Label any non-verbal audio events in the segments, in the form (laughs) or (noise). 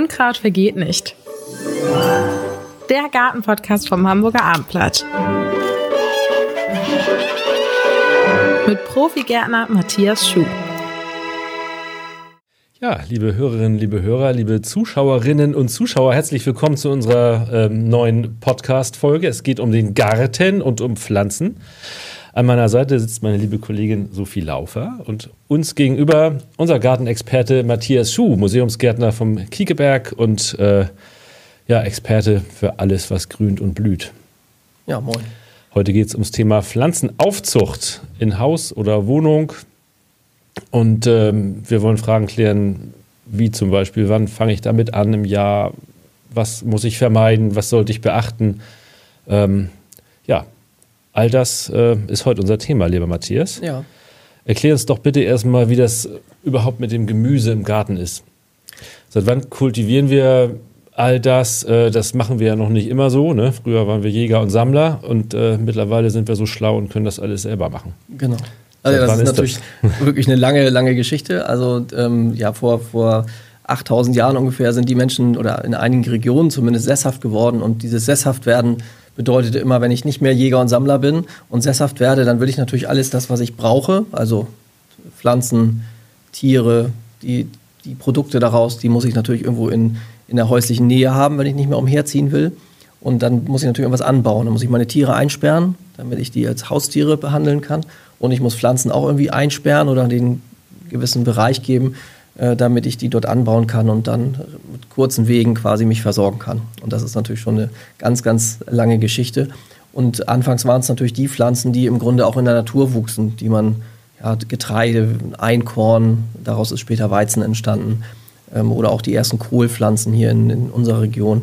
Unkraut vergeht nicht. Der Gartenpodcast vom Hamburger Abendblatt. Mit Profigärtner Matthias Schuh. Ja, liebe Hörerinnen, liebe Hörer, liebe Zuschauerinnen und Zuschauer, herzlich willkommen zu unserer ähm, neuen Podcast-Folge. Es geht um den Garten und um Pflanzen. An meiner Seite sitzt meine liebe Kollegin Sophie Laufer und uns gegenüber unser Gartenexperte Matthias Schuh, Museumsgärtner vom Kiekeberg und äh, ja, Experte für alles, was grünt und blüht. Ja, moin. Heute geht es ums Thema Pflanzenaufzucht in Haus oder Wohnung. Und ähm, wir wollen Fragen klären, wie zum Beispiel, wann fange ich damit an im Jahr? Was muss ich vermeiden? Was sollte ich beachten? Ähm, ja, All das äh, ist heute unser Thema, lieber Matthias. Ja. Erklär uns doch bitte erstmal, wie das überhaupt mit dem Gemüse im Garten ist. Seit wann kultivieren wir all das? Äh, das machen wir ja noch nicht immer so. Ne? Früher waren wir Jäger und Sammler und äh, mittlerweile sind wir so schlau und können das alles selber machen. Genau. Also das ist, ist natürlich das? wirklich eine lange, lange Geschichte. Also ähm, ja, vor, vor 8000 Jahren ungefähr sind die Menschen oder in einigen Regionen zumindest sesshaft geworden und dieses Sesshaftwerden bedeutete immer, wenn ich nicht mehr Jäger und Sammler bin und sesshaft werde, dann will ich natürlich alles das, was ich brauche, also Pflanzen, Tiere, die, die Produkte daraus, die muss ich natürlich irgendwo in, in der häuslichen Nähe haben, wenn ich nicht mehr umherziehen will. Und dann muss ich natürlich irgendwas anbauen. Dann muss ich meine Tiere einsperren, damit ich die als Haustiere behandeln kann. Und ich muss Pflanzen auch irgendwie einsperren oder den gewissen Bereich geben, äh, damit ich die dort anbauen kann und dann mit kurzen Wegen quasi mich versorgen kann. Und das ist natürlich schon eine ganz, ganz lange Geschichte. Und anfangs waren es natürlich die Pflanzen, die im Grunde auch in der Natur wuchsen, die man ja, Getreide, Einkorn, daraus ist später Weizen entstanden, ähm, oder auch die ersten Kohlpflanzen hier in, in unserer Region,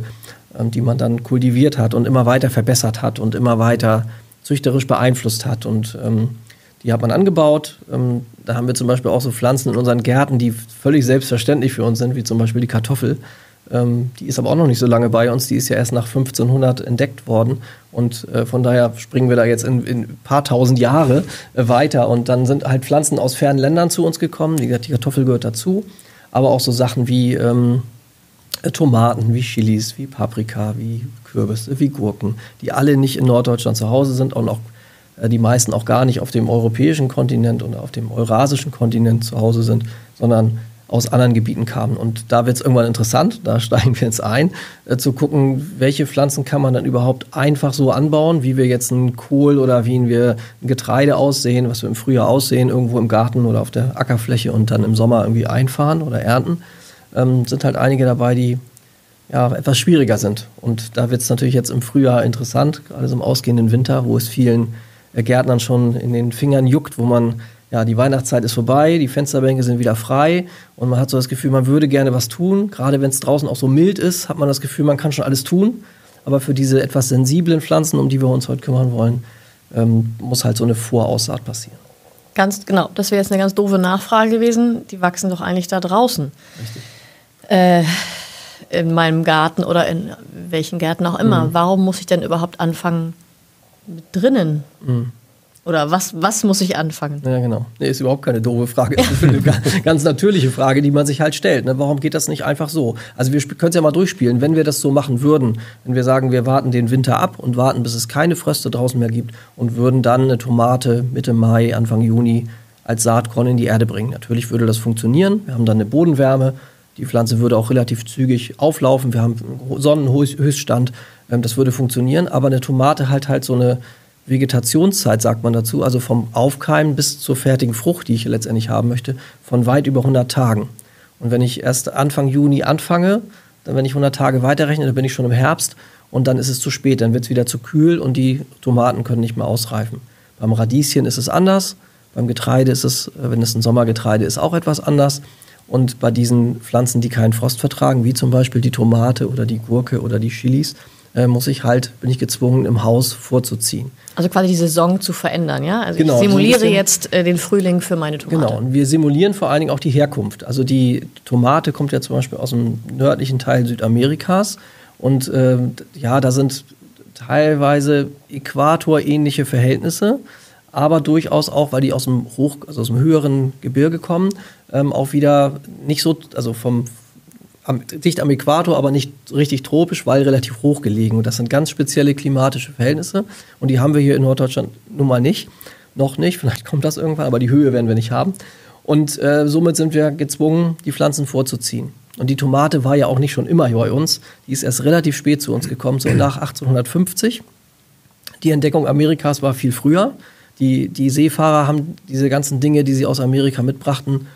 ähm, die man dann kultiviert hat und immer weiter verbessert hat und immer weiter züchterisch beeinflusst hat. Und ähm, die hat man angebaut. Ähm, da haben wir zum Beispiel auch so Pflanzen in unseren Gärten, die völlig selbstverständlich für uns sind, wie zum Beispiel die Kartoffel. Ähm, die ist aber auch noch nicht so lange bei uns. Die ist ja erst nach 1500 entdeckt worden. Und äh, von daher springen wir da jetzt in, in ein paar tausend Jahre äh, weiter. Und dann sind halt Pflanzen aus fernen Ländern zu uns gekommen. Wie gesagt, die Kartoffel gehört dazu. Aber auch so Sachen wie ähm, äh, Tomaten, wie Chilis, wie Paprika, wie Kürbisse, wie Gurken, die alle nicht in Norddeutschland zu Hause sind und auch die meisten auch gar nicht auf dem europäischen Kontinent oder auf dem eurasischen Kontinent zu Hause sind, sondern aus anderen Gebieten kamen. Und da wird es irgendwann interessant, da steigen wir jetzt ein, äh, zu gucken, welche Pflanzen kann man dann überhaupt einfach so anbauen, wie wir jetzt einen Kohl oder wie wir ein Getreide aussehen, was wir im Frühjahr aussehen, irgendwo im Garten oder auf der Ackerfläche und dann im Sommer irgendwie einfahren oder ernten. Ähm, sind halt einige dabei, die ja, etwas schwieriger sind. Und da wird es natürlich jetzt im Frühjahr interessant, gerade so im ausgehenden Winter, wo es vielen Gärtnern schon in den Fingern juckt, wo man, ja, die Weihnachtszeit ist vorbei, die Fensterbänke sind wieder frei und man hat so das Gefühl, man würde gerne was tun. Gerade wenn es draußen auch so mild ist, hat man das Gefühl, man kann schon alles tun. Aber für diese etwas sensiblen Pflanzen, um die wir uns heute kümmern wollen, ähm, muss halt so eine Voraussaat passieren. Ganz genau, das wäre jetzt eine ganz doofe Nachfrage gewesen. Die wachsen doch eigentlich da draußen. Richtig. Äh, in meinem Garten oder in welchen Gärten auch immer. Mhm. Warum muss ich denn überhaupt anfangen, drinnen? Mhm. Oder was, was muss ich anfangen? Ja, genau. Nee, ist überhaupt keine doofe Frage. Das ist eine (laughs) ganz natürliche Frage, die man sich halt stellt. Ne? Warum geht das nicht einfach so? Also wir können es ja mal durchspielen. Wenn wir das so machen würden, wenn wir sagen, wir warten den Winter ab und warten, bis es keine Fröste draußen mehr gibt und würden dann eine Tomate Mitte Mai, Anfang Juni als Saatkorn in die Erde bringen. Natürlich würde das funktionieren. Wir haben dann eine Bodenwärme. Die Pflanze würde auch relativ zügig auflaufen. Wir haben Sonnenhöchststand. Ähm, das würde funktionieren, aber eine Tomate hat halt so eine Vegetationszeit, sagt man dazu, also vom Aufkeimen bis zur fertigen Frucht, die ich letztendlich haben möchte, von weit über 100 Tagen. Und wenn ich erst Anfang Juni anfange, dann wenn ich 100 Tage weiterrechne, dann bin ich schon im Herbst und dann ist es zu spät, dann wird es wieder zu kühl und die Tomaten können nicht mehr ausreifen. Beim Radieschen ist es anders, beim Getreide ist es, wenn es ein Sommergetreide ist, auch etwas anders. Und bei diesen Pflanzen, die keinen Frost vertragen, wie zum Beispiel die Tomate oder die Gurke oder die Chilis, äh, muss ich halt, bin ich gezwungen, im Haus vorzuziehen. Also quasi die Saison zu verändern, ja? Also genau, ich simuliere so jetzt äh, den Frühling für meine Tomate. Genau, und wir simulieren vor allen Dingen auch die Herkunft. Also die Tomate kommt ja zum Beispiel aus dem nördlichen Teil Südamerikas und äh, ja, da sind teilweise äquatorähnliche Verhältnisse, aber durchaus auch, weil die aus dem Hoch, also aus dem höheren Gebirge kommen, ähm, auch wieder nicht so, also vom am, dicht am Äquator, aber nicht richtig tropisch, weil relativ hoch gelegen. Und das sind ganz spezielle klimatische Verhältnisse. Und die haben wir hier in Norddeutschland nun mal nicht. Noch nicht, vielleicht kommt das irgendwann, aber die Höhe werden wir nicht haben. Und äh, somit sind wir gezwungen, die Pflanzen vorzuziehen. Und die Tomate war ja auch nicht schon immer bei uns. Die ist erst relativ spät zu uns gekommen, so nach 1850. Die Entdeckung Amerikas war viel früher. Die, die Seefahrer haben diese ganzen Dinge, die sie aus Amerika mitbrachten,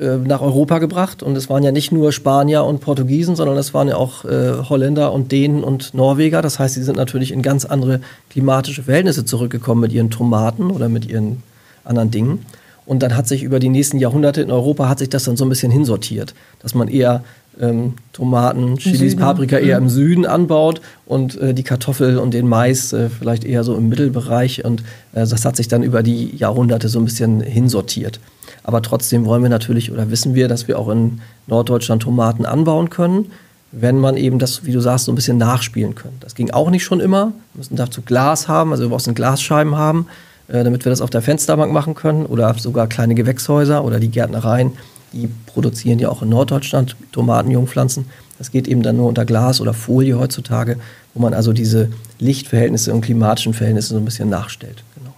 äh, nach Europa gebracht. Und es waren ja nicht nur Spanier und Portugiesen, sondern es waren ja auch äh, Holländer und Dänen und Norweger. Das heißt, sie sind natürlich in ganz andere klimatische Verhältnisse zurückgekommen mit ihren Tomaten oder mit ihren anderen Dingen. Und dann hat sich über die nächsten Jahrhunderte in Europa hat sich das dann so ein bisschen hinsortiert, dass man eher ähm, Tomaten, Chilis, Paprika eher im Süden anbaut und äh, die Kartoffel und den Mais äh, vielleicht eher so im Mittelbereich. Und äh, das hat sich dann über die Jahrhunderte so ein bisschen hinsortiert. Aber trotzdem wollen wir natürlich oder wissen wir, dass wir auch in Norddeutschland Tomaten anbauen können, wenn man eben das, wie du sagst, so ein bisschen nachspielen können. Das ging auch nicht schon immer. Wir müssen dazu Glas haben, also wir brauchen Glasscheiben haben. Äh, damit wir das auf der Fensterbank machen können oder sogar kleine Gewächshäuser oder die Gärtnereien, die produzieren ja auch in Norddeutschland Tomatenjungpflanzen. Das geht eben dann nur unter Glas oder Folie heutzutage, wo man also diese Lichtverhältnisse und klimatischen Verhältnisse so ein bisschen nachstellt. Genau.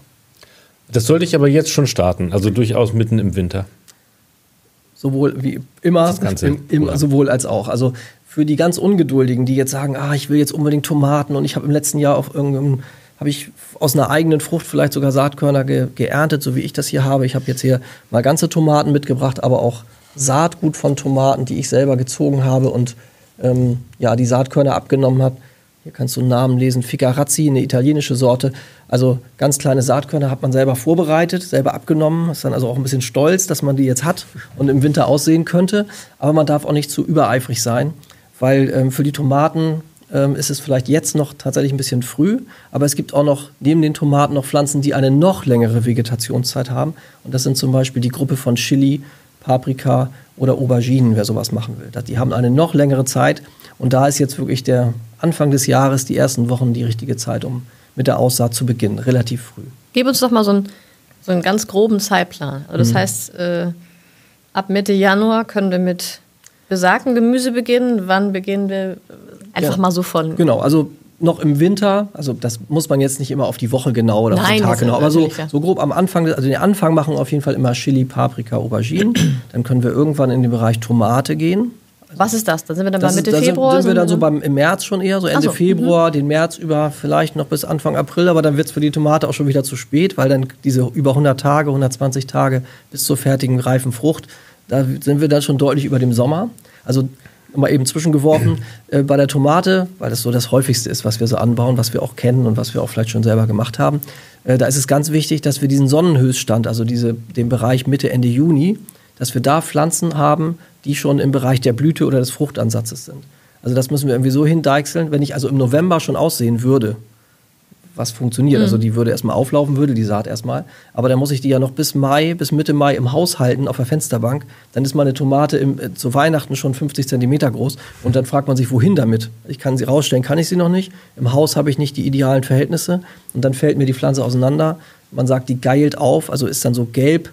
Das sollte ich aber jetzt schon starten, also durchaus mitten im Winter. Sowohl wie immer, im, im, sowohl als auch. Also für die ganz Ungeduldigen, die jetzt sagen, ah, ich will jetzt unbedingt Tomaten und ich habe im letzten Jahr auf irgendeinem habe ich aus einer eigenen Frucht vielleicht sogar Saatkörner ge geerntet, so wie ich das hier habe. Ich habe jetzt hier mal ganze Tomaten mitgebracht, aber auch Saatgut von Tomaten, die ich selber gezogen habe und ähm, ja, die Saatkörner abgenommen habe. Hier kannst du einen Namen lesen, Ficarazzi, eine italienische Sorte. Also ganz kleine Saatkörner hat man selber vorbereitet, selber abgenommen. Ist dann also auch ein bisschen stolz, dass man die jetzt hat und im Winter aussehen könnte. Aber man darf auch nicht zu übereifrig sein, weil ähm, für die Tomaten ähm, ist es vielleicht jetzt noch tatsächlich ein bisschen früh, aber es gibt auch noch neben den Tomaten noch Pflanzen, die eine noch längere Vegetationszeit haben. Und das sind zum Beispiel die Gruppe von Chili, Paprika oder Auberginen, wer sowas machen will. Die haben eine noch längere Zeit und da ist jetzt wirklich der Anfang des Jahres, die ersten Wochen, die richtige Zeit, um mit der Aussaat zu beginnen, relativ früh. Gib uns doch mal so einen, so einen ganz groben Zeitplan. Also das mhm. heißt, äh, ab Mitte Januar können wir mit besagten Gemüse beginnen. Wann beginnen wir Einfach ja. mal so von. Genau, also noch im Winter, also das muss man jetzt nicht immer auf die Woche genau oder Nein, auf den Tag genau, aber so, so grob am Anfang, also den Anfang machen auf jeden Fall immer Chili, Paprika, Auberginen. (clears throat) dann können wir irgendwann in den Bereich Tomate gehen. Was ist das? Dann sind wir dann bei Mitte ist, Februar? Dann sind wir dann so beim, im März schon eher, so Ende so, Februar, mhm. den März über vielleicht noch bis Anfang April, aber dann wird es für die Tomate auch schon wieder zu spät, weil dann diese über 100 Tage, 120 Tage bis zur fertigen reifen Frucht, da sind wir dann schon deutlich über dem Sommer. Also mal eben zwischengeworfen, (clears throat) äh, bei der Tomate, weil das so das häufigste ist, was wir so anbauen, was wir auch kennen und was wir auch vielleicht schon selber gemacht haben. Äh, da ist es ganz wichtig, dass wir diesen Sonnenhöchststand, also diese, den Bereich Mitte, Ende Juni, dass wir da Pflanzen haben, die schon im Bereich der Blüte oder des Fruchtansatzes sind. Also das müssen wir irgendwie so hindeichseln, wenn ich also im November schon aussehen würde, was funktioniert. Also mhm. Also die würde erstmal auflaufen, würde die Saat erstmal. Aber dann muss ich die ja noch bis Mai, bis Mitte Mai im Haus halten auf der Fensterbank. Dann ist meine Tomate im, äh, zu Weihnachten schon 50 Zentimeter groß. Und dann fragt man sich, wohin damit? Ich kann sie rausstellen, kann ich sie noch nicht. Im Haus habe ich nicht die idealen Verhältnisse. Und dann fällt mir die Pflanze auseinander. Man sagt, die geilt auf, also ist dann so gelb,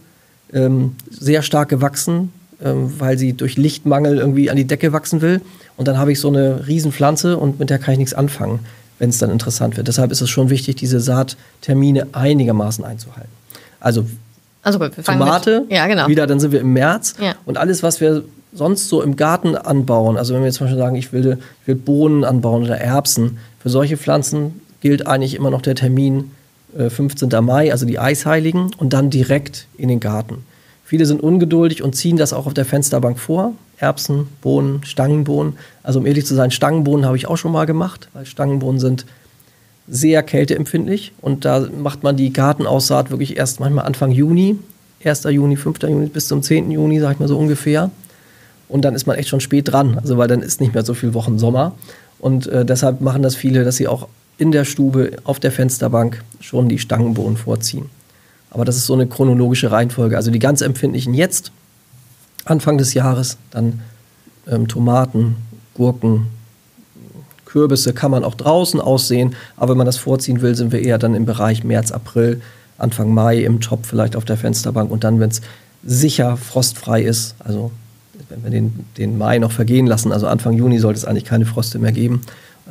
ähm, sehr stark gewachsen, ähm, weil sie durch Lichtmangel irgendwie an die Decke wachsen will. Und dann habe ich so eine Riesenpflanze und mit der kann ich nichts anfangen wenn es dann interessant wird. Deshalb ist es schon wichtig, diese Saattermine einigermaßen einzuhalten. Also, also gut, Tomate, ja, genau. wieder, dann sind wir im März. Ja. Und alles, was wir sonst so im Garten anbauen, also wenn wir jetzt zum Beispiel sagen, ich will, ich will Bohnen anbauen oder Erbsen, für solche Pflanzen gilt eigentlich immer noch der Termin äh, 15. Mai, also die Eisheiligen, und dann direkt in den Garten. Viele sind ungeduldig und ziehen das auch auf der Fensterbank vor. Erbsen, Bohnen, Stangenbohnen. Also um ehrlich zu sein, Stangenbohnen habe ich auch schon mal gemacht, weil Stangenbohnen sind sehr kälteempfindlich und da macht man die Gartenaussaat wirklich erst manchmal Anfang Juni, 1. Juni, 5. Juni bis zum 10. Juni, sag ich mal so ungefähr. Und dann ist man echt schon spät dran, also weil dann ist nicht mehr so viel Wochen Sommer. Und äh, deshalb machen das viele, dass sie auch in der Stube auf der Fensterbank schon die Stangenbohnen vorziehen. Aber das ist so eine chronologische Reihenfolge. Also die ganz empfindlichen jetzt, Anfang des Jahres, dann ähm, Tomaten, Gurken, Kürbisse kann man auch draußen aussehen, aber wenn man das vorziehen will, sind wir eher dann im Bereich März, April, Anfang Mai im Topf vielleicht auf der Fensterbank und dann, wenn es sicher frostfrei ist, also wenn wir den, den Mai noch vergehen lassen, also Anfang Juni sollte es eigentlich keine Froste mehr geben,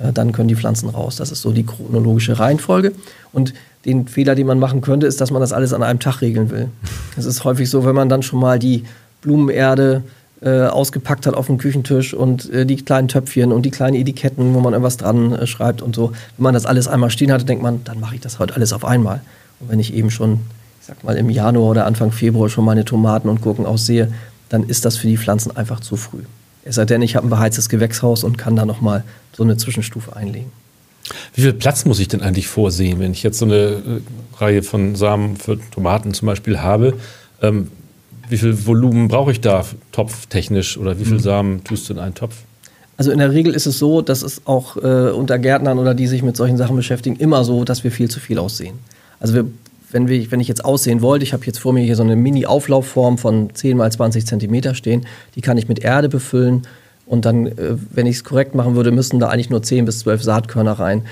äh, dann können die Pflanzen raus. Das ist so die chronologische Reihenfolge. Und den Fehler, den man machen könnte, ist, dass man das alles an einem Tag regeln will. Es ist häufig so, wenn man dann schon mal die Blumenerde äh, ausgepackt hat auf dem Küchentisch und äh, die kleinen Töpfchen und die kleinen Etiketten, wo man irgendwas dran äh, schreibt und so. Wenn man das alles einmal stehen hatte, denkt man, dann mache ich das heute alles auf einmal. Und wenn ich eben schon, ich sag mal, im Januar oder Anfang Februar schon meine Tomaten und Gurken aussehe, dann ist das für die Pflanzen einfach zu früh. Es sei denn, ich habe ein beheiztes Gewächshaus und kann da nochmal so eine Zwischenstufe einlegen. Wie viel Platz muss ich denn eigentlich vorsehen, wenn ich jetzt so eine äh, Reihe von Samen für Tomaten zum Beispiel habe? Ähm, wie viel Volumen brauche ich da topftechnisch oder wie viel mhm. Samen tust du in einen Topf? Also in der Regel ist es so, dass es auch äh, unter Gärtnern oder die sich mit solchen Sachen beschäftigen, immer so, dass wir viel zu viel aussehen. Also wir, wenn, wir, wenn ich jetzt aussehen wollte, ich habe jetzt vor mir hier so eine Mini-Auflaufform von 10 mal 20 Zentimeter stehen, die kann ich mit Erde befüllen und dann, äh, wenn ich es korrekt machen würde, müssen da eigentlich nur 10 bis 12 Saatkörner rein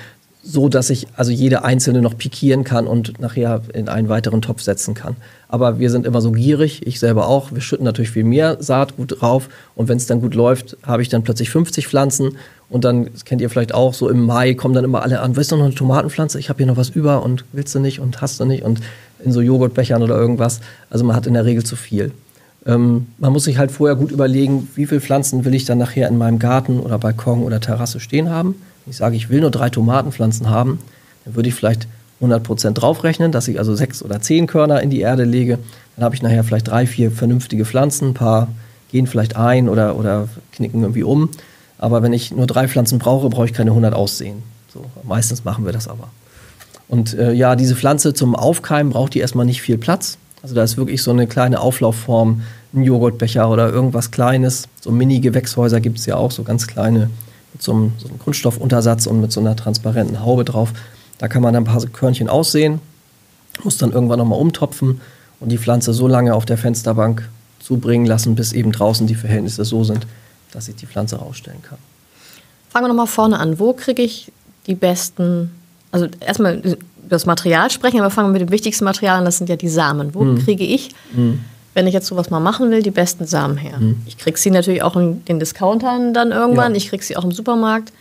so dass ich also jede einzelne noch pikieren kann und nachher in einen weiteren Topf setzen kann. Aber wir sind immer so gierig, ich selber auch. Wir schütten natürlich viel mehr Saatgut drauf und wenn es dann gut läuft, habe ich dann plötzlich 50 Pflanzen und dann, das kennt ihr vielleicht auch, so im Mai kommen dann immer alle an, willst du noch eine Tomatenpflanze? Ich habe hier noch was über und willst du nicht und hast du nicht und in so Joghurtbechern oder irgendwas. Also man hat in der Regel zu viel. Ähm, man muss sich halt vorher gut überlegen, wie viele Pflanzen will ich dann nachher in meinem Garten oder Balkon oder Terrasse stehen haben ich sage, ich will nur drei Tomatenpflanzen haben, dann würde ich vielleicht 100% draufrechnen, dass ich also sechs oder zehn Körner in die Erde lege. Dann habe ich nachher vielleicht drei, vier vernünftige Pflanzen, ein paar gehen vielleicht ein oder, oder knicken irgendwie um. Aber wenn ich nur drei Pflanzen brauche, brauche ich keine 100 aussehen. So, meistens machen wir das aber. Und äh, ja, diese Pflanze zum Aufkeimen braucht die erstmal nicht viel Platz. Also da ist wirklich so eine kleine Auflaufform, ein Joghurtbecher oder irgendwas Kleines. So Mini-Gewächshäuser gibt es ja auch, so ganz kleine mit so einem, so einem Kunststoffuntersatz und mit so einer transparenten Haube drauf. Da kann man dann ein paar Körnchen aussehen, muss dann irgendwann nochmal umtopfen und die Pflanze so lange auf der Fensterbank zubringen lassen, bis eben draußen die Verhältnisse so sind, dass ich die Pflanze rausstellen kann. Fangen wir nochmal vorne an. Wo kriege ich die besten, also erstmal das Material sprechen, aber fangen wir mit dem wichtigsten Material an, das sind ja die Samen. Wo mhm. kriege ich mhm wenn ich jetzt sowas mal machen will, die besten Samen her. Mhm. Ich kriege sie natürlich auch in den Discountern dann irgendwann, ja. ich kriege sie auch im Supermarkt.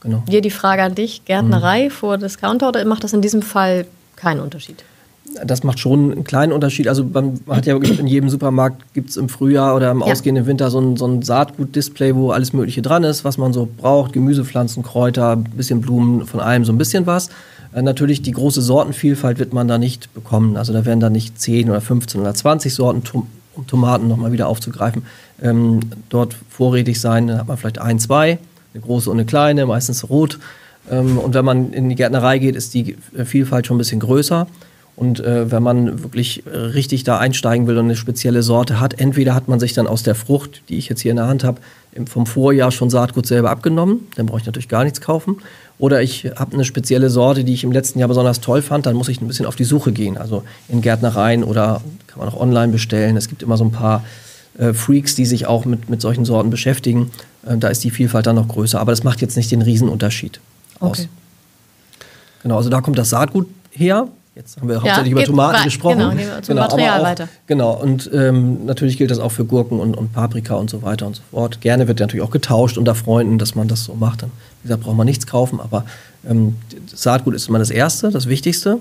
Genau. Hier die Frage an dich, Gärtnerei mhm. vor Discounter oder macht das in diesem Fall keinen Unterschied? Das macht schon einen kleinen Unterschied. Also man hat ja wirklich in jedem Supermarkt gibt es im Frühjahr oder im ja. ausgehenden Winter so ein, so ein Saatgut-Display, wo alles Mögliche dran ist, was man so braucht. Gemüsepflanzen, Kräuter, ein bisschen Blumen, von allem so ein bisschen was. Äh, natürlich die große Sortenvielfalt wird man da nicht bekommen. Also da werden da nicht 10 oder 15 oder 20 Sorten, um Tomaten nochmal wieder aufzugreifen, ähm, dort vorrätig sein. Dann hat man vielleicht ein, zwei, eine große und eine kleine, meistens rot. Ähm, und wenn man in die Gärtnerei geht, ist die Vielfalt schon ein bisschen größer. Und äh, wenn man wirklich richtig da einsteigen will und eine spezielle Sorte hat, entweder hat man sich dann aus der Frucht, die ich jetzt hier in der Hand habe, vom Vorjahr schon Saatgut selber abgenommen, dann brauche ich natürlich gar nichts kaufen. Oder ich habe eine spezielle Sorte, die ich im letzten Jahr besonders toll fand, dann muss ich ein bisschen auf die Suche gehen. Also in Gärtnereien oder kann man auch online bestellen. Es gibt immer so ein paar äh, Freaks, die sich auch mit, mit solchen Sorten beschäftigen. Äh, da ist die Vielfalt dann noch größer. Aber das macht jetzt nicht den Riesenunterschied aus. Okay. Genau, also da kommt das Saatgut her. Jetzt haben wir ja, hauptsächlich über Tomaten gesprochen. Genau, zum genau, Material auch, weiter. Genau, und ähm, natürlich gilt das auch für Gurken und, und Paprika und so weiter und so fort. Gerne wird natürlich auch getauscht unter Freunden, dass man das so macht. Dann, wie gesagt, braucht man nichts kaufen, aber ähm, Saatgut ist immer das Erste, das Wichtigste.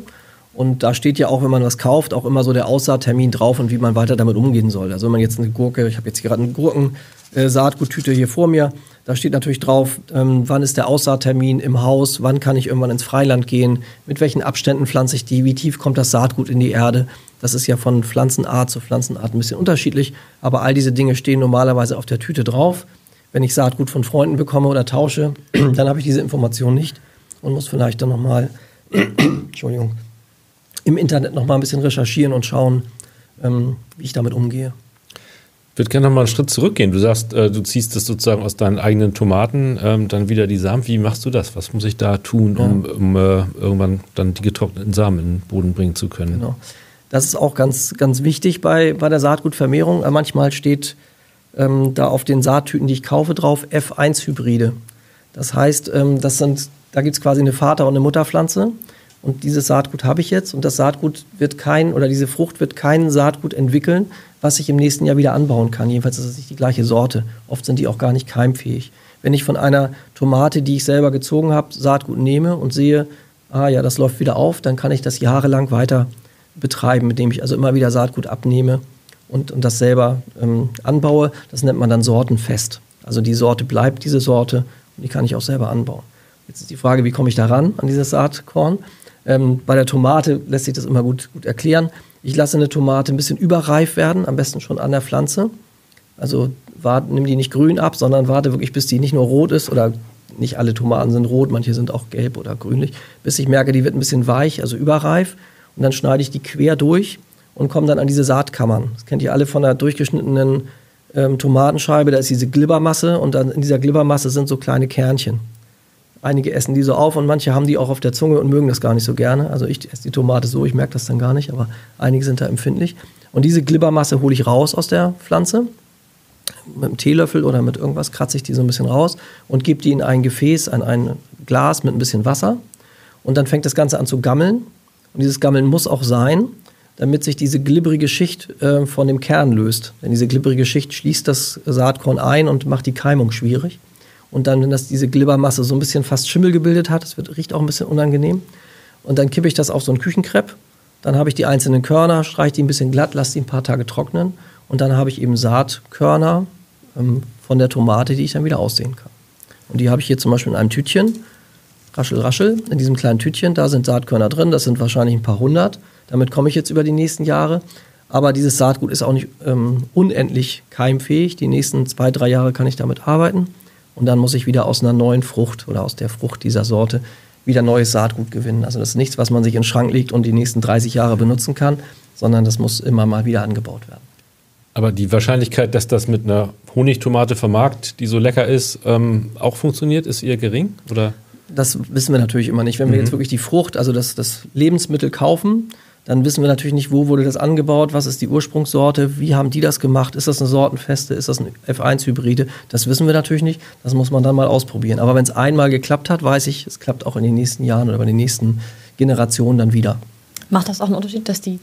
Und da steht ja auch, wenn man was kauft, auch immer so der Aussaattermin drauf und wie man weiter damit umgehen soll. Also wenn man jetzt eine Gurke, ich habe jetzt gerade eine Gurken-Saatguttüte hier vor mir, da steht natürlich drauf, ähm, wann ist der Aussaattermin im Haus, wann kann ich irgendwann ins Freiland gehen, mit welchen Abständen pflanze ich die, wie tief kommt das Saatgut in die Erde. Das ist ja von Pflanzenart zu Pflanzenart ein bisschen unterschiedlich, aber all diese Dinge stehen normalerweise auf der Tüte drauf. Wenn ich Saatgut von Freunden bekomme oder tausche, (clears throat) dann habe ich diese Information nicht und muss vielleicht dann nochmal, (clears throat) Entschuldigung, im Internet nochmal ein bisschen recherchieren und schauen, ähm, wie ich damit umgehe. Ich würde gerne noch mal einen Schritt zurückgehen. Du sagst, äh, du ziehst das sozusagen aus deinen eigenen Tomaten, ähm, dann wieder die Samen. Wie machst du das? Was muss ich da tun, um, ja. um äh, irgendwann dann die getrockneten Samen in den Boden bringen zu können? Genau. Das ist auch ganz, ganz wichtig bei, bei der Saatgutvermehrung. Äh, manchmal steht ähm, da auf den Saattüten, die ich kaufe, drauf F1-Hybride. Das heißt, ähm, das sind, da gibt es quasi eine Vater- und eine Mutterpflanze. Und dieses Saatgut habe ich jetzt und das Saatgut wird kein, oder diese Frucht wird kein Saatgut entwickeln, was ich im nächsten Jahr wieder anbauen kann. Jedenfalls ist es nicht die gleiche Sorte. Oft sind die auch gar nicht keimfähig. Wenn ich von einer Tomate, die ich selber gezogen habe, Saatgut nehme und sehe, ah ja, das läuft wieder auf, dann kann ich das jahrelang weiter betreiben, indem ich also immer wieder Saatgut abnehme und, und das selber ähm, anbaue. Das nennt man dann sortenfest. Also die Sorte bleibt diese Sorte und die kann ich auch selber anbauen. Jetzt ist die Frage, wie komme ich da ran an dieses Saatkorn? Ähm, bei der Tomate lässt sich das immer gut, gut erklären. Ich lasse eine Tomate ein bisschen überreif werden, am besten schon an der Pflanze. Also warte, nimm die nicht grün ab, sondern warte wirklich, bis die nicht nur rot ist oder nicht alle Tomaten sind rot, manche sind auch gelb oder grünlich, bis ich merke, die wird ein bisschen weich, also überreif. Und dann schneide ich die quer durch und komme dann an diese Saatkammern. Das kennt ihr alle von der durchgeschnittenen ähm, Tomatenscheibe, da ist diese Glibbermasse und dann in dieser Glibbermasse sind so kleine Kernchen. Einige essen die so auf und manche haben die auch auf der Zunge und mögen das gar nicht so gerne. Also ich esse die Tomate so, ich merke das dann gar nicht, aber einige sind da empfindlich. Und diese Glibbermasse hole ich raus aus der Pflanze. Mit einem Teelöffel oder mit irgendwas kratze ich die so ein bisschen raus und gebe die in ein Gefäß, an ein Glas mit ein bisschen Wasser. Und dann fängt das Ganze an zu gammeln. Und dieses Gammeln muss auch sein, damit sich diese glibberige Schicht äh, von dem Kern löst. Denn diese glibberige Schicht schließt das Saatkorn ein und macht die Keimung schwierig. Und dann, wenn das diese Glibbermasse so ein bisschen fast Schimmel gebildet hat, das wird, riecht auch ein bisschen unangenehm. Und dann kippe ich das auf so einen Küchenkrepp. Dann habe ich die einzelnen Körner, streiche die ein bisschen glatt, lasse die ein paar Tage trocknen. Und dann habe ich eben Saatkörner ähm, von der Tomate, die ich dann wieder aussehen kann. Und die habe ich hier zum Beispiel in einem Tütchen. Raschel, raschel. In diesem kleinen Tütchen, da sind Saatkörner drin. Das sind wahrscheinlich ein paar hundert. Damit komme ich jetzt über die nächsten Jahre. Aber dieses Saatgut ist auch nicht ähm, unendlich keimfähig. Die nächsten zwei, drei Jahre kann ich damit arbeiten. Und dann muss ich wieder aus einer neuen Frucht oder aus der Frucht dieser Sorte wieder neues Saatgut gewinnen. Also das ist nichts, was man sich in den Schrank legt und die nächsten 30 Jahre benutzen kann, sondern das muss immer mal wieder angebaut werden. Aber die Wahrscheinlichkeit, dass das mit einer Honigtomate vermarkt, die so lecker ist, ähm, auch funktioniert, ist eher gering? Oder? Das wissen wir natürlich immer nicht. Wenn mhm. wir jetzt wirklich die Frucht, also das, das Lebensmittel kaufen, dann wissen wir natürlich nicht, wo wurde das angebaut, was ist die Ursprungssorte, wie haben die das gemacht, ist das eine Sortenfeste, ist das ein F1-Hybride, das wissen wir natürlich nicht, das muss man dann mal ausprobieren. Aber wenn es einmal geklappt hat, weiß ich, es klappt auch in den nächsten Jahren oder in den nächsten Generationen dann wieder. Macht das auch einen Unterschied, dass die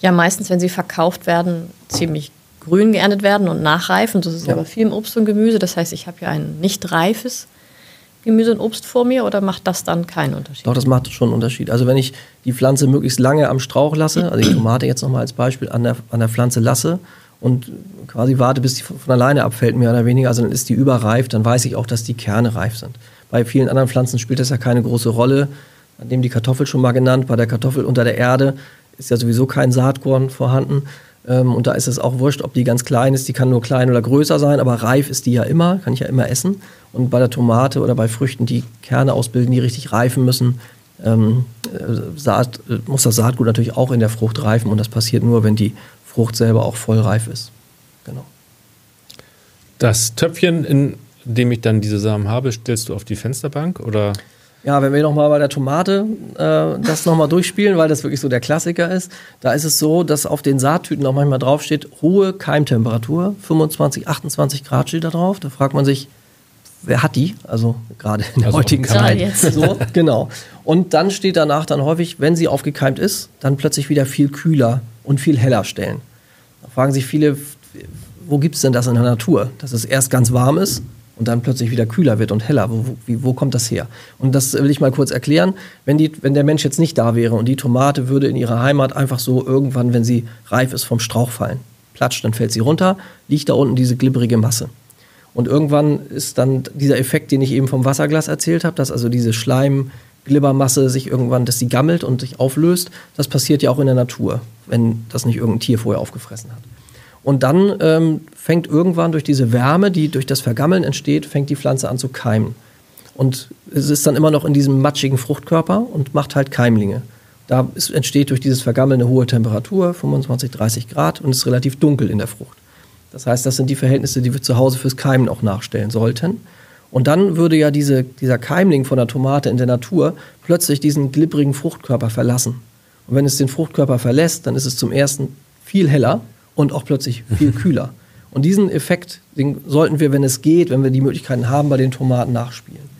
ja meistens, wenn sie verkauft werden, ziemlich grün geerntet werden und nachreifen? Das ist ja bei vielem Obst und Gemüse, das heißt, ich habe ja ein nicht reifes Gemüse und Obst vor mir oder macht das dann keinen Unterschied? Doch, das macht schon einen Unterschied. Also wenn ich die Pflanze möglichst lange am Strauch lasse, also die Tomate jetzt nochmal als Beispiel an der, an der Pflanze lasse und quasi warte, bis die von alleine abfällt, mehr oder weniger, also dann ist die überreif, dann weiß ich auch, dass die Kerne reif sind. Bei vielen anderen Pflanzen spielt das ja keine große Rolle. An dem die Kartoffel schon mal genannt, bei der Kartoffel unter der Erde ist ja sowieso kein Saatkorn vorhanden. Ähm, und da ist es auch wurscht, ob die ganz klein ist, die kann nur klein oder größer sein, aber reif ist die ja immer, kann ich ja immer essen. Und bei der Tomate oder bei Früchten, die Kerne ausbilden, die richtig reifen müssen, ähm, äh, Saat, äh, muss das Saatgut natürlich auch in der Frucht reifen und das passiert nur, wenn die Frucht selber auch voll reif ist. Genau. Das Töpfchen, in dem ich dann diese Samen habe, stellst du auf die Fensterbank oder? Ja, wenn wir nochmal bei der Tomate äh, das nochmal durchspielen, weil das wirklich so der Klassiker ist, da ist es so, dass auf den Saattüten auch manchmal draufsteht, hohe Keimtemperatur, 25, 28 Grad steht da drauf. Da fragt man sich, wer hat die? Also gerade in der also heutigen Zeit. Jetzt. So, genau. Und dann steht danach dann häufig, wenn sie aufgekeimt ist, dann plötzlich wieder viel kühler und viel heller stellen. Da fragen sich viele, wo gibt es denn das in der Natur? Dass es erst ganz warm ist und dann plötzlich wieder kühler wird und heller. Wo, wo, wo, kommt das her? Und das will ich mal kurz erklären. Wenn, die, wenn der Mensch jetzt nicht da wäre und die Tomate würde in ihrer Heimat einfach so irgendwann, wenn sie reif ist, vom Strauch fallen. Platscht, dann fällt sie runter, liegt da unten diese glibberige Masse. Und irgendwann ist dann dieser Effekt, den ich eben vom Wasserglas erzählt habe, dass also diese Schleimglibbermasse sich irgendwann, dass sie gammelt und sich auflöst. Das passiert ja auch in der Natur, wenn das nicht irgendein Tier vorher aufgefressen hat. Und dann ähm, fängt irgendwann durch diese Wärme, die durch das Vergammeln entsteht, fängt die Pflanze an zu keimen. Und es ist dann immer noch in diesem matschigen Fruchtkörper und macht halt Keimlinge. Da ist, entsteht durch dieses Vergammeln eine hohe Temperatur, 25, 30 Grad, und es ist relativ dunkel in der Frucht. Das heißt, das sind die Verhältnisse, die wir zu Hause fürs Keimen auch nachstellen sollten. Und dann würde ja diese, dieser Keimling von der Tomate in der Natur plötzlich diesen glibbrigen Fruchtkörper verlassen. Und wenn es den Fruchtkörper verlässt, dann ist es zum ersten viel heller und auch plötzlich viel (laughs) kühler. Und diesen Effekt den sollten wir, wenn es geht, wenn wir die Möglichkeiten haben, bei den Tomaten nachspielen.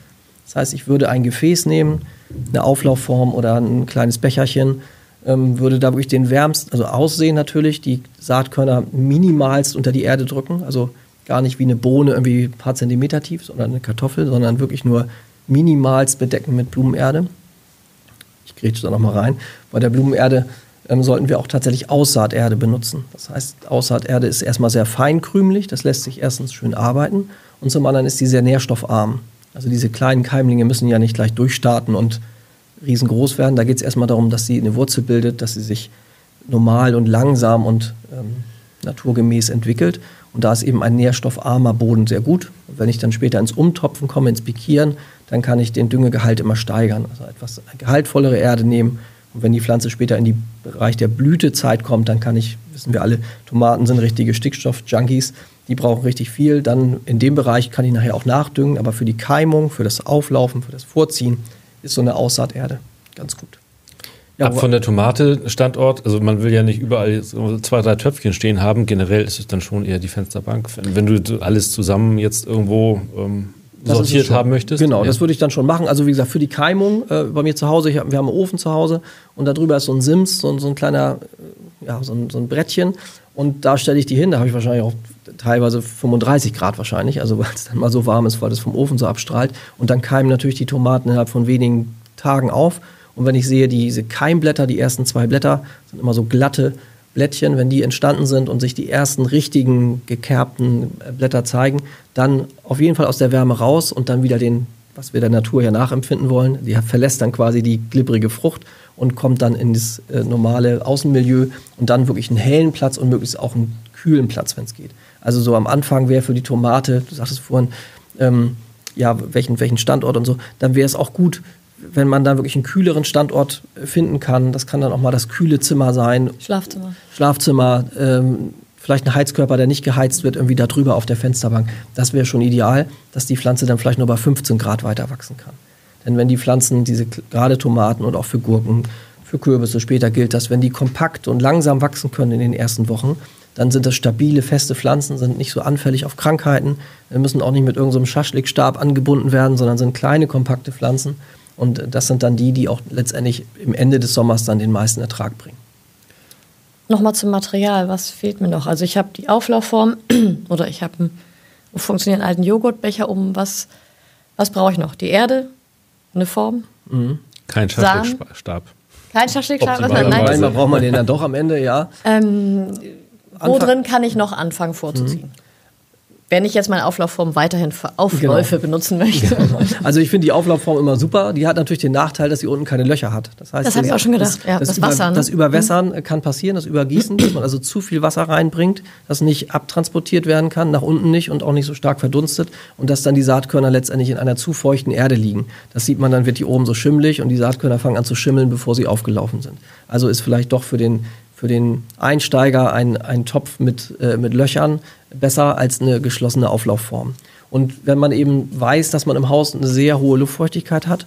Das heißt, ich würde ein Gefäß nehmen, eine Auflaufform oder ein kleines Becherchen, ähm, würde da wirklich den wärmsten, also aussehen natürlich, die Saatkörner minimalst unter die Erde drücken, also gar nicht wie eine Bohne irgendwie ein paar Zentimeter tief oder eine Kartoffel, sondern wirklich nur minimalst bedecken mit Blumenerde. Ich grätsche da nochmal rein. Bei der Blumenerde ähm, sollten wir auch tatsächlich Aussaaterde benutzen. Das heißt, Aussaaterde ist erstmal sehr feinkrümelig, das lässt sich erstens schön arbeiten und zum anderen ist sie sehr nährstoffarm. Also diese kleinen Keimlinge müssen ja nicht gleich durchstarten und riesengroß werden. Da geht es erstmal darum, dass sie eine Wurzel bildet, dass sie sich normal und langsam und ähm, naturgemäß entwickelt. Und da ist eben ein nährstoffarmer Boden sehr gut. Und wenn ich dann später ins Umtopfen komme, ins Pikieren, dann kann ich den Düngegehalt immer steigern. Also etwas gehaltvollere Erde nehmen. Und wenn die Pflanze später in den Bereich der Blütezeit kommt, dann kann ich, wissen wir alle, Tomaten sind richtige Stickstoff-Junkies, die brauchen richtig viel. Dann in dem Bereich kann ich nachher auch nachdüngen, aber für die Keimung, für das Auflaufen, für das Vorziehen ist so eine Aussaaterde ganz gut. Ja, Ab von der Tomate Standort, also man will ja nicht überall so zwei, drei Töpfchen stehen haben. Generell ist es dann schon eher die Fensterbank. Wenn, du alles zusammen jetzt irgendwo ähm, sortiert haben möchtest. Genau, ja. das würde ich dann schon machen. Also wie gesagt, für die Keimung äh, bei mir zu Hause, hab, wir haben einen Ofen zu Hause und darüber ist so ein Sims, so, so ein kleiner, äh, ja, so ein, so ein Brettchen. Und da stelle ich die hin, da habe ich wahrscheinlich auch teilweise 35 Grad wahrscheinlich, also (laughs) weil es dann mal so warm ist, weil das vom Ofen so abstrahlt. Und dann keimen natürlich die Tomaten innerhalb von wenigen Tagen auf. Und wenn ich sehe, diese Keimblätter, die ersten zwei Blätter, sind immer so glatte Blättchen, wenn die entstanden sind und sich die ersten richtigen gekerbten Blätter zeigen, dann auf jeden Fall aus der Wärme raus und dann wieder den, was wir der Natur ja nachempfinden wollen. Die verlässt dann quasi die glibbrige Frucht und kommt dann in das äh, normale Außenmilieu und dann wirklich einen hellen Platz und möglichst auch einen kühlen Platz, wenn es geht. Also so am Anfang wäre für die Tomate, du sagtest vorhin, ähm, ja, welchen, welchen Standort und so, dann wäre es auch gut, wenn man da wirklich einen kühleren Standort finden kann, das kann dann auch mal das kühle Zimmer sein. Schlafzimmer. Schlafzimmer, ähm, vielleicht ein Heizkörper, der nicht geheizt wird, irgendwie da drüber auf der Fensterbank. Das wäre schon ideal, dass die Pflanze dann vielleicht nur bei 15 Grad weiter wachsen kann. Denn wenn die Pflanzen, diese gerade Tomaten und auch für Gurken, für Kürbisse später gilt das, wenn die kompakt und langsam wachsen können in den ersten Wochen, dann sind das stabile, feste Pflanzen, sind nicht so anfällig auf Krankheiten, müssen auch nicht mit irgendeinem so Schaschlikstab angebunden werden, sondern sind kleine, kompakte Pflanzen. Und das sind dann die, die auch letztendlich im Ende des Sommers dann den meisten Ertrag bringen. Nochmal zum Material, was fehlt mir noch? Also ich habe die Auflaufform (clears throat) oder ich habe einen funktionierenden alten Joghurtbecher um. Was, was brauche ich noch? Die Erde, eine Form? Mhm. Kein Schaschlikstab. Kein Schaschlikstab? Nein, Manchmal braucht man den dann doch am Ende, ja. Ähm, wo drin kann ich noch anfangen vorzuziehen? Mhm wenn ich jetzt meine Auflaufform weiterhin für Aufläufe genau. benutzen möchte. Genau. Also ich finde die Auflaufform immer super. Die hat natürlich den Nachteil, dass sie unten keine Löcher hat. Das heißt, das habe ich auch schon gedacht. Das, ja, das, das Wasser. Ne? Das Überwässern mhm. kann passieren, das Übergießen, dass man also zu viel Wasser reinbringt, das nicht abtransportiert werden kann, nach unten nicht und auch nicht so stark verdunstet und dass dann die Saatkörner letztendlich in einer zu feuchten Erde liegen. Das sieht man dann, wird die oben so schimmelig und die Saatkörner fangen an zu schimmeln, bevor sie aufgelaufen sind. Also ist vielleicht doch für den für den Einsteiger ein, ein Topf mit, äh, mit Löchern besser als eine geschlossene Auflaufform. Und wenn man eben weiß, dass man im Haus eine sehr hohe Luftfeuchtigkeit hat,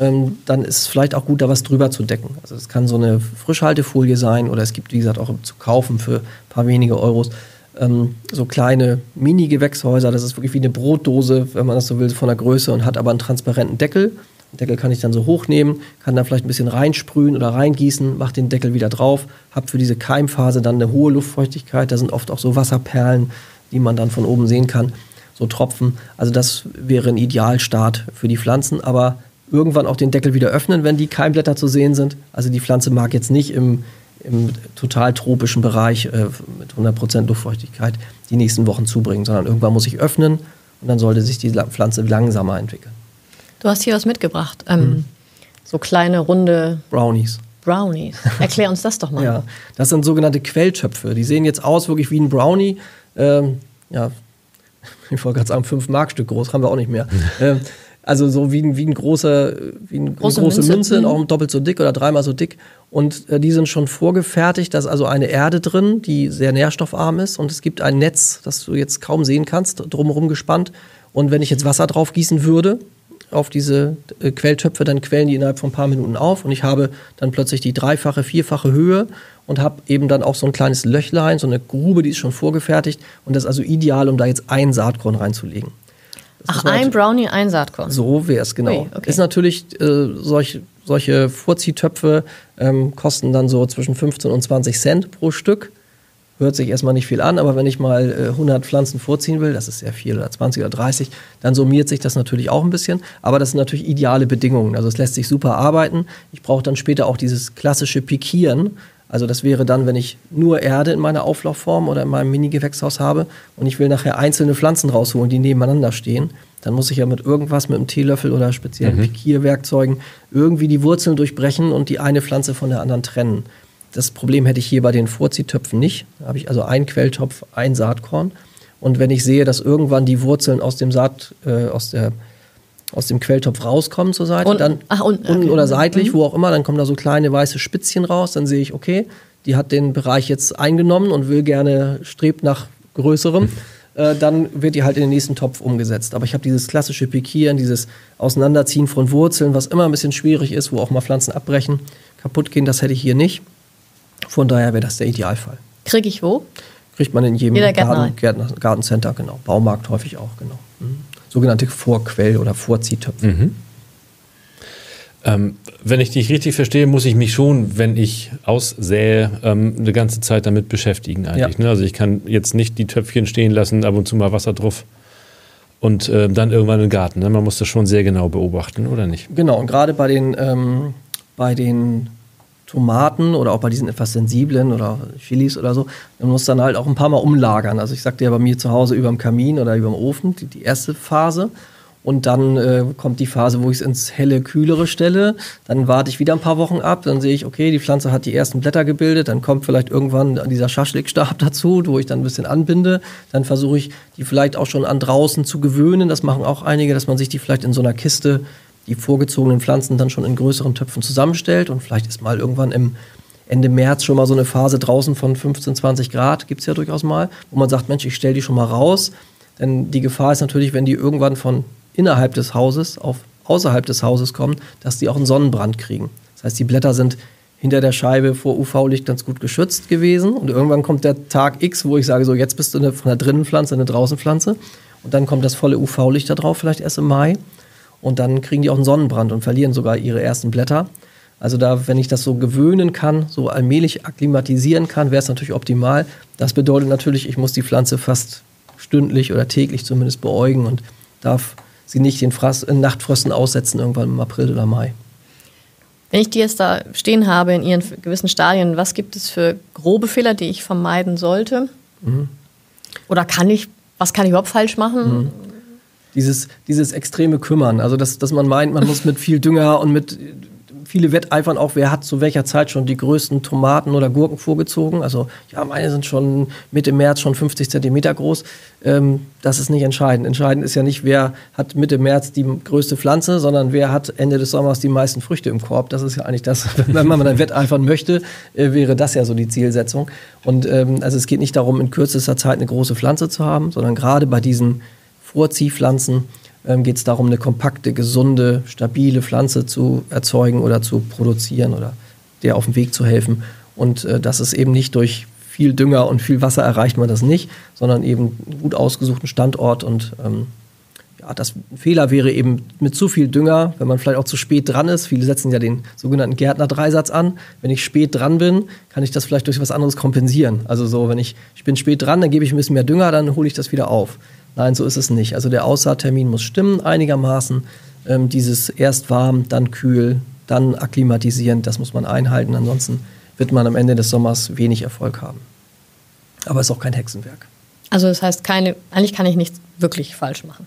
ähm, dann ist es vielleicht auch gut, da was drüber zu decken. Also es kann so eine Frischhaltefolie sein oder es gibt, wie gesagt, auch zu kaufen für ein paar wenige Euros ähm, so kleine Mini-Gewächshäuser. Das ist wirklich wie eine Brotdose, wenn man das so will, von der Größe und hat aber einen transparenten Deckel. Deckel kann ich dann so hochnehmen, kann da vielleicht ein bisschen reinsprühen oder reingießen, mache den Deckel wieder drauf, habe für diese Keimphase dann eine hohe Luftfeuchtigkeit. Da sind oft auch so Wasserperlen, die man dann von oben sehen kann, so Tropfen. Also das wäre ein Idealstart für die Pflanzen, aber irgendwann auch den Deckel wieder öffnen, wenn die Keimblätter zu sehen sind. Also die Pflanze mag jetzt nicht im, im total tropischen Bereich äh, mit 100% Luftfeuchtigkeit die nächsten Wochen zubringen, sondern irgendwann muss ich öffnen und dann sollte sich die Pflanze langsamer entwickeln. Du hast hier was mitgebracht. Ähm, hm. So kleine, runde Brownies. Brownies. (laughs) Erklär uns das doch mal. ja, das sind sogenannte Quelltöpfe. Die sehen jetzt aus wirklich wie ein Brownie. Ähm, ja, (laughs) ich wollte gerade sagen, fünf Markstück groß, haben wir auch nicht mehr. (laughs) ähm, also so wie ein, wie ein großer, wie ein, große, eine große Münze, Münze mhm. auch doppelt so dick oder dreimal so dick. Und äh, die sind schon vorgefertigt. Da ist also eine Erde drin, die sehr nährstoffarm ist. Und es gibt ein Netz, das du jetzt kaum sehen kannst, drumherum gespannt. Und wenn ich jetzt Wasser drauf gießen würde, auf diese äh, Quelltöpfe, dann quellen die innerhalb von ein paar Minuten auf und ich habe dann plötzlich die dreifache, vierfache Höhe und habe eben dann auch so ein kleines Löchlein, so eine Grube, die ist schon vorgefertigt und das ist also ideal, um da jetzt ein Saatkorn reinzulegen. Ach, ein Brownie, ein Saatkorn. So wäre es, genau. Ui, okay. Ist natürlich, äh, solch, solche Vorzietöpfe ähm, kosten dann so zwischen 15 und 20 Cent pro Stück. Hört sich erstmal nicht viel an, aber wenn ich mal äh, 100 Pflanzen vorziehen will, das ist sehr viel, oder 20 oder 30, dann summiert sich das natürlich auch ein bisschen. Aber das sind natürlich ideale Bedingungen. Also es lässt sich super arbeiten. Ich brauche dann später auch dieses klassische Pikieren. Also das wäre dann, wenn ich nur Erde in meiner Auflaufform oder in meinem Mini-Gewächshaus habe und ich will nachher einzelne Pflanzen rausholen, die nebeneinander stehen, dann muss ich ja mit irgendwas, mit einem Teelöffel oder speziellen mhm. Pikierwerkzeugen irgendwie die Wurzeln durchbrechen und die eine Pflanze von der anderen trennen. Das Problem hätte ich hier bei den Vorzietöpfen nicht. Da habe ich also einen Quelltopf, ein Saatkorn. Und wenn ich sehe, dass irgendwann die Wurzeln aus dem Saat, äh, aus der aus dem Quelltopf rauskommen zur Seite, und, dann ach, und, unten okay. oder seitlich, mhm. wo auch immer, dann kommen da so kleine weiße Spitzchen raus, dann sehe ich, okay, die hat den Bereich jetzt eingenommen und will gerne, strebt nach größerem. Mhm. (laughs) Äh, dann wird die halt in den nächsten Topf umgesetzt. Aber ich habe dieses klassische Pikieren, dieses Auseinanderziehen von Wurzeln, was immer ein bisschen schwierig ist, wo auch mal Pflanzen abbrechen, kaputt gehen, das hätte ich hier nicht. Von daher wäre das der Idealfall. Kriege ich wo? Kriegt man in jedem Garten, Garten, Gartencenter, genau. Baumarkt häufig auch, genau. Mhm sogenannte Vorquell- oder Vorziehtöpfe. Mhm. Ähm, wenn ich dich richtig verstehe, muss ich mich schon, wenn ich aussähe, ähm, eine ganze Zeit damit beschäftigen eigentlich. Ja. Ne? Also ich kann jetzt nicht die Töpfchen stehen lassen, ab und zu mal Wasser drauf und äh, dann irgendwann in den Garten. Ne? Man muss das schon sehr genau beobachten, oder nicht? Genau, und gerade bei den, ähm, bei den Tomaten oder auch bei diesen etwas sensiblen oder Chilis oder so, man muss dann halt auch ein paar Mal umlagern. Also ich sagte ja bei mir zu Hause über dem Kamin oder über dem Ofen, die, die erste Phase. Und dann äh, kommt die Phase, wo ich es ins helle, kühlere stelle. Dann warte ich wieder ein paar Wochen ab. Dann sehe ich, okay, die Pflanze hat die ersten Blätter gebildet. Dann kommt vielleicht irgendwann dieser Schaschlikstab (laughs) dazu, wo ich dann ein bisschen anbinde. Dann versuche ich, die vielleicht auch schon an draußen zu gewöhnen. Das machen auch einige, dass man sich die vielleicht in so einer Kiste die vorgezogenen Pflanzen dann schon in größeren Töpfen zusammenstellt und vielleicht ist mal irgendwann im Ende März schon mal so eine Phase draußen von 15, 20 Grad, gibt es ja durchaus mal, wo man sagt, Mensch, ich stelle die schon mal raus. Denn die Gefahr ist natürlich, wenn die irgendwann von innerhalb des Hauses auf außerhalb des Hauses kommen, dass die auch einen Sonnenbrand kriegen. Das heißt, die Blätter sind hinter der Scheibe vor UV-Licht ganz gut geschützt gewesen und irgendwann kommt der Tag X, wo ich sage, so jetzt bist du eine, von der Drinnenpflanze eine Draußenpflanze und dann kommt das volle UV-Licht da drauf, vielleicht erst im Mai und dann kriegen die auch einen Sonnenbrand und verlieren sogar ihre ersten Blätter. Also da, wenn ich das so gewöhnen kann, so allmählich akklimatisieren kann, wäre es natürlich optimal. Das bedeutet natürlich, ich muss die Pflanze fast stündlich oder täglich zumindest beäugen und darf sie nicht den Frass, Nachtfrösten aussetzen irgendwann im April oder Mai. Wenn ich die jetzt da stehen habe in ihren gewissen Stadien, was gibt es für grobe Fehler, die ich vermeiden sollte? Mhm. Oder kann ich, was kann ich überhaupt falsch machen? Mhm dieses, dieses extreme Kümmern. Also, dass, dass man meint, man muss mit viel Dünger und mit viele wetteifern auch, wer hat zu welcher Zeit schon die größten Tomaten oder Gurken vorgezogen. Also, ja, meine sind schon Mitte März schon 50 Zentimeter groß. Ähm, das ist nicht entscheidend. Entscheidend ist ja nicht, wer hat Mitte März die größte Pflanze, sondern wer hat Ende des Sommers die meisten Früchte im Korb. Das ist ja eigentlich das, (laughs) wenn man dann wetteifern möchte, äh, wäre das ja so die Zielsetzung. Und ähm, also es geht nicht darum, in kürzester Zeit eine große Pflanze zu haben, sondern gerade bei diesen Vorziehpflanzen ähm, geht es darum, eine kompakte, gesunde, stabile Pflanze zu erzeugen oder zu produzieren oder der auf dem Weg zu helfen. Und äh, das ist eben nicht durch viel Dünger und viel Wasser erreicht man das nicht, sondern eben einen gut ausgesuchten Standort und ähm, ja, das Fehler wäre eben mit zu viel Dünger, wenn man vielleicht auch zu spät dran ist. Viele setzen ja den sogenannten Gärtner-Dreisatz an. Wenn ich spät dran bin, kann ich das vielleicht durch was anderes kompensieren. Also so, wenn ich, ich bin spät dran, dann gebe ich ein bisschen mehr Dünger, dann hole ich das wieder auf. Nein, so ist es nicht. Also der Aussaattermin muss stimmen einigermaßen. Ähm, dieses erst warm, dann kühl, dann akklimatisieren, das muss man einhalten. Ansonsten wird man am Ende des Sommers wenig Erfolg haben. Aber es ist auch kein Hexenwerk. Also das heißt, keine, eigentlich kann ich nichts wirklich falsch machen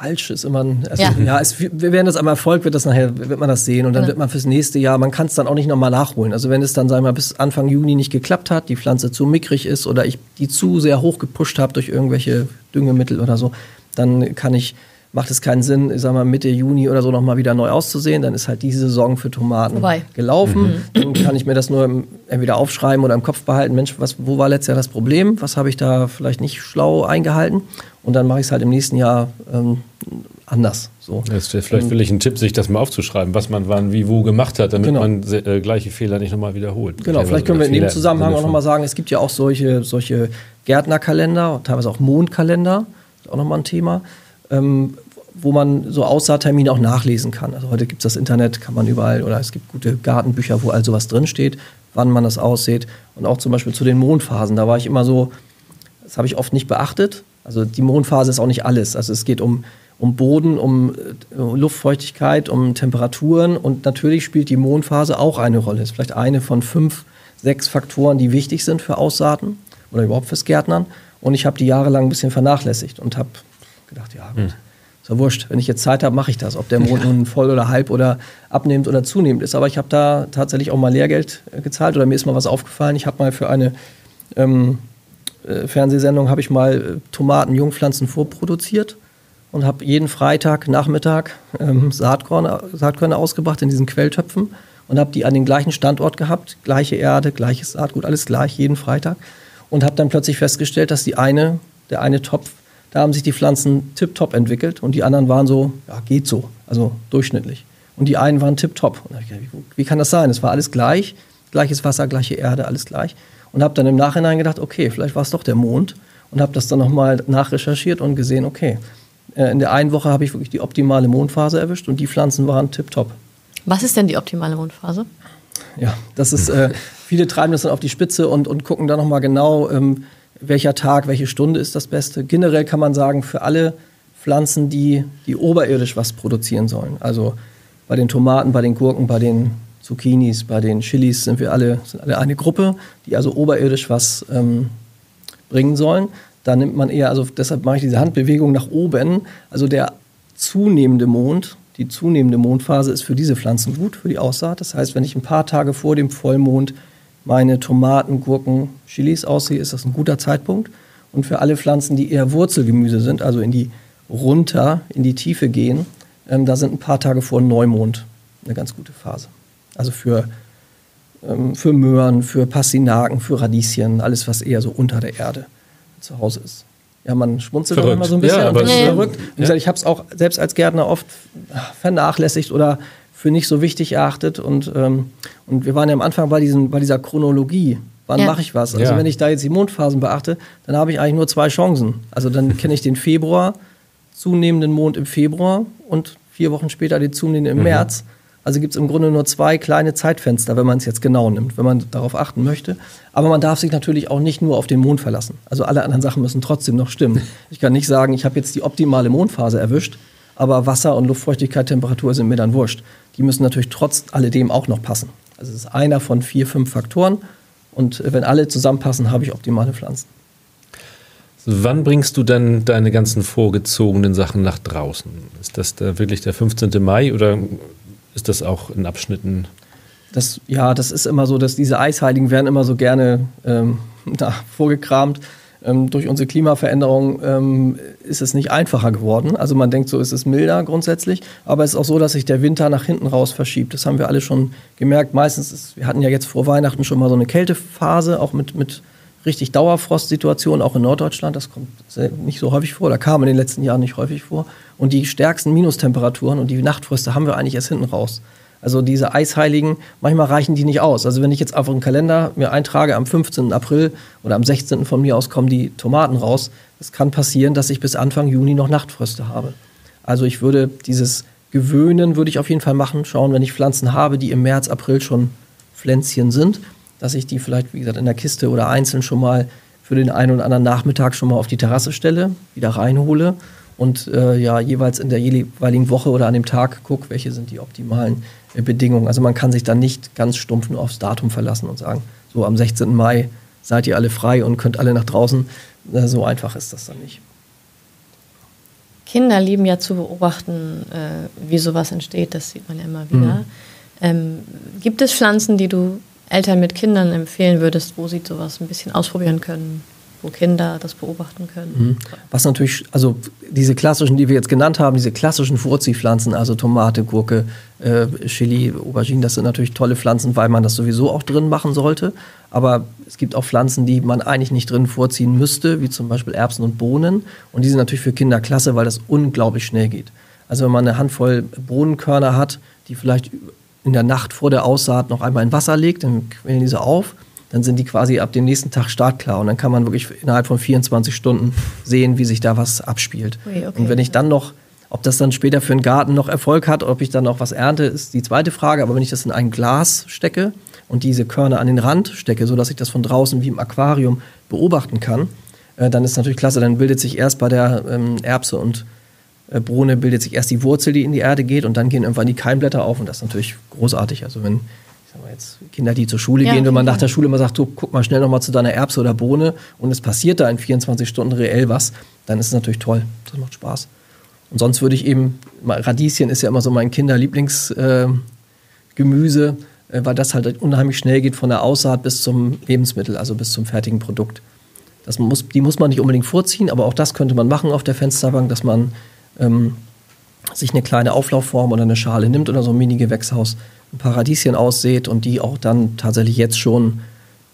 falsch ist immer ein, also, ja, ja es, wir werden das am Erfolg wird das nachher wird man das sehen und dann ja. wird man fürs nächste Jahr man kann es dann auch nicht nochmal nachholen also wenn es dann sagen wir bis Anfang Juni nicht geklappt hat die Pflanze zu mickrig ist oder ich die zu sehr hoch gepusht habe durch irgendwelche Düngemittel oder so dann kann ich macht es keinen Sinn, ich sag mal, Mitte Juni oder so nochmal wieder neu auszusehen. Dann ist halt diese Saison für Tomaten Vorbei. gelaufen. Mhm. Dann kann ich mir das nur entweder aufschreiben oder im Kopf behalten. Mensch, was, wo war letztes Jahr das Problem? Was habe ich da vielleicht nicht schlau eingehalten? Und dann mache ich es halt im nächsten Jahr ähm, anders. So. Jetzt, vielleicht will ich einen Tipp, sich das mal aufzuschreiben, was man wann, wie, wo gemacht hat, damit genau. man äh, gleiche Fehler nicht nochmal wiederholt. Genau, vielleicht können wir in dem Zusammenhang auch nochmal sagen, es gibt ja auch solche, solche Gärtnerkalender, teilweise auch Mondkalender, auch nochmal ein Thema ähm, wo man so Aussaattermine auch nachlesen kann. Also heute gibt es das Internet, kann man überall, oder es gibt gute Gartenbücher, wo all sowas drinsteht, wann man das aussieht. Und auch zum Beispiel zu den Mondphasen. Da war ich immer so, das habe ich oft nicht beachtet. Also die Mondphase ist auch nicht alles. Also es geht um, um Boden, um äh, Luftfeuchtigkeit, um Temperaturen und natürlich spielt die Mondphase auch eine Rolle. Ist vielleicht eine von fünf, sechs Faktoren, die wichtig sind für Aussaaten oder überhaupt fürs Gärtnern. Und ich habe die jahrelang ein bisschen vernachlässigt und habe gedacht, ja gut, ist ja wurscht. Wenn ich jetzt Zeit habe, mache ich das. Ob der Mond nun voll oder halb oder abnehmend oder zunehmend ist. Aber ich habe da tatsächlich auch mal Lehrgeld äh, gezahlt oder mir ist mal was aufgefallen. Ich habe mal für eine ähm, äh, Fernsehsendung habe ich mal äh, Tomaten, Jungpflanzen vorproduziert und habe jeden Freitag Nachmittag ähm, Saatkörner, Saatkörner ausgebracht in diesen Quelltöpfen und habe die an den gleichen Standort gehabt, gleiche Erde, gleiches Saatgut, alles gleich jeden Freitag und habe dann plötzlich festgestellt, dass die eine, der eine Topf, da haben sich die Pflanzen tipptopp entwickelt und die anderen waren so, ja, geht so, also durchschnittlich. Und die einen waren tipptopp. Wie, wie kann das sein? Es war alles gleich, gleiches Wasser, gleiche Erde, alles gleich. Und habe dann im Nachhinein gedacht, okay, vielleicht war es doch der Mond und habe das dann nochmal nachrecherchiert und gesehen, okay, äh, in der einen Woche habe ich wirklich die optimale Mondphase erwischt und die Pflanzen waren tipptopp. Was ist denn die optimale Mondphase? Ja, das ist, äh, viele treiben das dann auf die Spitze und, und gucken dann nochmal genau, ähm, welcher Tag, welche Stunde ist das Beste. Generell kann man sagen, für alle Pflanzen, die, die oberirdisch was produzieren sollen, also bei den Tomaten, bei den Gurken, bei den Zucchinis, bei den Chilis sind wir alle, sind alle eine Gruppe, die also oberirdisch was ähm, bringen sollen. Da nimmt man eher, also deshalb mache ich diese Handbewegung nach oben. Also der zunehmende Mond, die zunehmende Mondphase ist für diese Pflanzen gut, für die Aussaat. Das heißt, wenn ich ein paar Tage vor dem Vollmond meine Tomaten, Gurken, Chilis aussehe, ist das ein guter Zeitpunkt. Und für alle Pflanzen, die eher Wurzelgemüse sind, also in die runter, in die Tiefe gehen, ähm, da sind ein paar Tage vor Neumond eine ganz gute Phase. Also für, ähm, für Möhren, für Pastinaken, für Radieschen, alles, was eher so unter der Erde zu Hause ist. Ja, man schmunzelt verrückt. immer so ein bisschen. Ja, aber ist verrückt. Wie gesagt, ich habe es auch selbst als Gärtner oft vernachlässigt oder für nicht so wichtig erachtet. Und, ähm, und wir waren ja am Anfang bei, diesen, bei dieser Chronologie. Wann ja. mache ich was? Also ja. wenn ich da jetzt die Mondphasen beachte, dann habe ich eigentlich nur zwei Chancen. Also dann kenne ich den Februar, zunehmenden Mond im Februar und vier Wochen später den zunehmenden im mhm. März. Also gibt es im Grunde nur zwei kleine Zeitfenster, wenn man es jetzt genau nimmt, wenn man darauf achten möchte. Aber man darf sich natürlich auch nicht nur auf den Mond verlassen. Also alle anderen Sachen müssen trotzdem noch stimmen. Ich kann nicht sagen, ich habe jetzt die optimale Mondphase erwischt, aber Wasser und Luftfeuchtigkeit, Temperatur sind mir dann wurscht. Die müssen natürlich trotz alledem auch noch passen. Also es ist einer von vier, fünf Faktoren. Und wenn alle zusammenpassen, habe ich optimale Pflanzen. Wann bringst du denn deine ganzen vorgezogenen Sachen nach draußen? Ist das da wirklich der 15. Mai oder ist das auch in Abschnitten? Das, ja, das ist immer so, dass diese Eisheiligen werden immer so gerne ähm, (laughs) da, vorgekramt. Ähm, durch unsere Klimaveränderung ähm, ist es nicht einfacher geworden. Also man denkt so, es ist milder grundsätzlich, aber es ist auch so, dass sich der Winter nach hinten raus verschiebt. Das haben wir alle schon gemerkt. Meistens, ist, wir hatten ja jetzt vor Weihnachten schon mal so eine Kältephase, auch mit, mit richtig Dauerfrostsituationen, auch in Norddeutschland. Das kommt nicht so häufig vor, da kam in den letzten Jahren nicht häufig vor. Und die stärksten Minustemperaturen und die Nachtfröste haben wir eigentlich erst hinten raus. Also diese Eisheiligen, manchmal reichen die nicht aus. Also wenn ich jetzt einfach einen Kalender mir eintrage, am 15. April oder am 16. von mir aus kommen die Tomaten raus, es kann passieren, dass ich bis Anfang Juni noch Nachtfröste habe. Also ich würde dieses Gewöhnen, würde ich auf jeden Fall machen, schauen, wenn ich Pflanzen habe, die im März, April schon Pflänzchen sind, dass ich die vielleicht, wie gesagt, in der Kiste oder einzeln schon mal für den einen oder anderen Nachmittag schon mal auf die Terrasse stelle, wieder reinhole und äh, ja jeweils in der jeweiligen Woche oder an dem Tag gucke, welche sind die optimalen Bedingungen. Also man kann sich dann nicht ganz stumpf nur aufs Datum verlassen und sagen, so am 16. Mai seid ihr alle frei und könnt alle nach draußen. Äh, so einfach ist das dann nicht. Kinder lieben ja zu beobachten, äh, wie sowas entsteht. Das sieht man ja immer wieder. Mhm. Ähm, gibt es Pflanzen, die du Eltern mit Kindern empfehlen würdest, wo sie sowas ein bisschen ausprobieren können? Wo Kinder das beobachten können. Mhm. Was natürlich, also diese klassischen, die wir jetzt genannt haben, diese klassischen Vorziehpflanzen, also Tomate, Gurke, äh, Chili, Aubergine, das sind natürlich tolle Pflanzen, weil man das sowieso auch drin machen sollte. Aber es gibt auch Pflanzen, die man eigentlich nicht drin vorziehen müsste, wie zum Beispiel Erbsen und Bohnen. Und die sind natürlich für Kinder klasse, weil das unglaublich schnell geht. Also wenn man eine Handvoll Bohnenkörner hat, die vielleicht in der Nacht vor der Aussaat noch einmal in Wasser legt, dann quellen diese auf dann sind die quasi ab dem nächsten Tag startklar und dann kann man wirklich innerhalb von 24 Stunden sehen, wie sich da was abspielt. Okay, okay. Und wenn ich dann noch, ob das dann später für einen Garten noch Erfolg hat, ob ich dann noch was ernte, ist die zweite Frage. Aber wenn ich das in ein Glas stecke und diese Körner an den Rand stecke, sodass ich das von draußen wie im Aquarium beobachten kann, äh, dann ist natürlich klasse. Dann bildet sich erst bei der ähm, Erbse und äh, Bohne bildet sich erst die Wurzel, die in die Erde geht und dann gehen irgendwann die Keimblätter auf und das ist natürlich großartig. Also wenn ich mal jetzt Kinder, die zur Schule ja, gehen, wenn man nach der Schule immer sagt, du guck mal schnell nochmal zu deiner Erbse oder Bohne und es passiert da in 24 Stunden reell was, dann ist es natürlich toll. Das macht Spaß. Und sonst würde ich eben, Radieschen ist ja immer so mein Kinderlieblingsgemüse, äh, äh, weil das halt unheimlich schnell geht von der Aussaat bis zum Lebensmittel, also bis zum fertigen Produkt. Das muss, die muss man nicht unbedingt vorziehen, aber auch das könnte man machen auf der Fensterbank, dass man ähm, sich eine kleine Auflaufform oder eine Schale nimmt oder so ein Mini-Gewächshaus, ein paar Radieschen aussät und die auch dann tatsächlich jetzt schon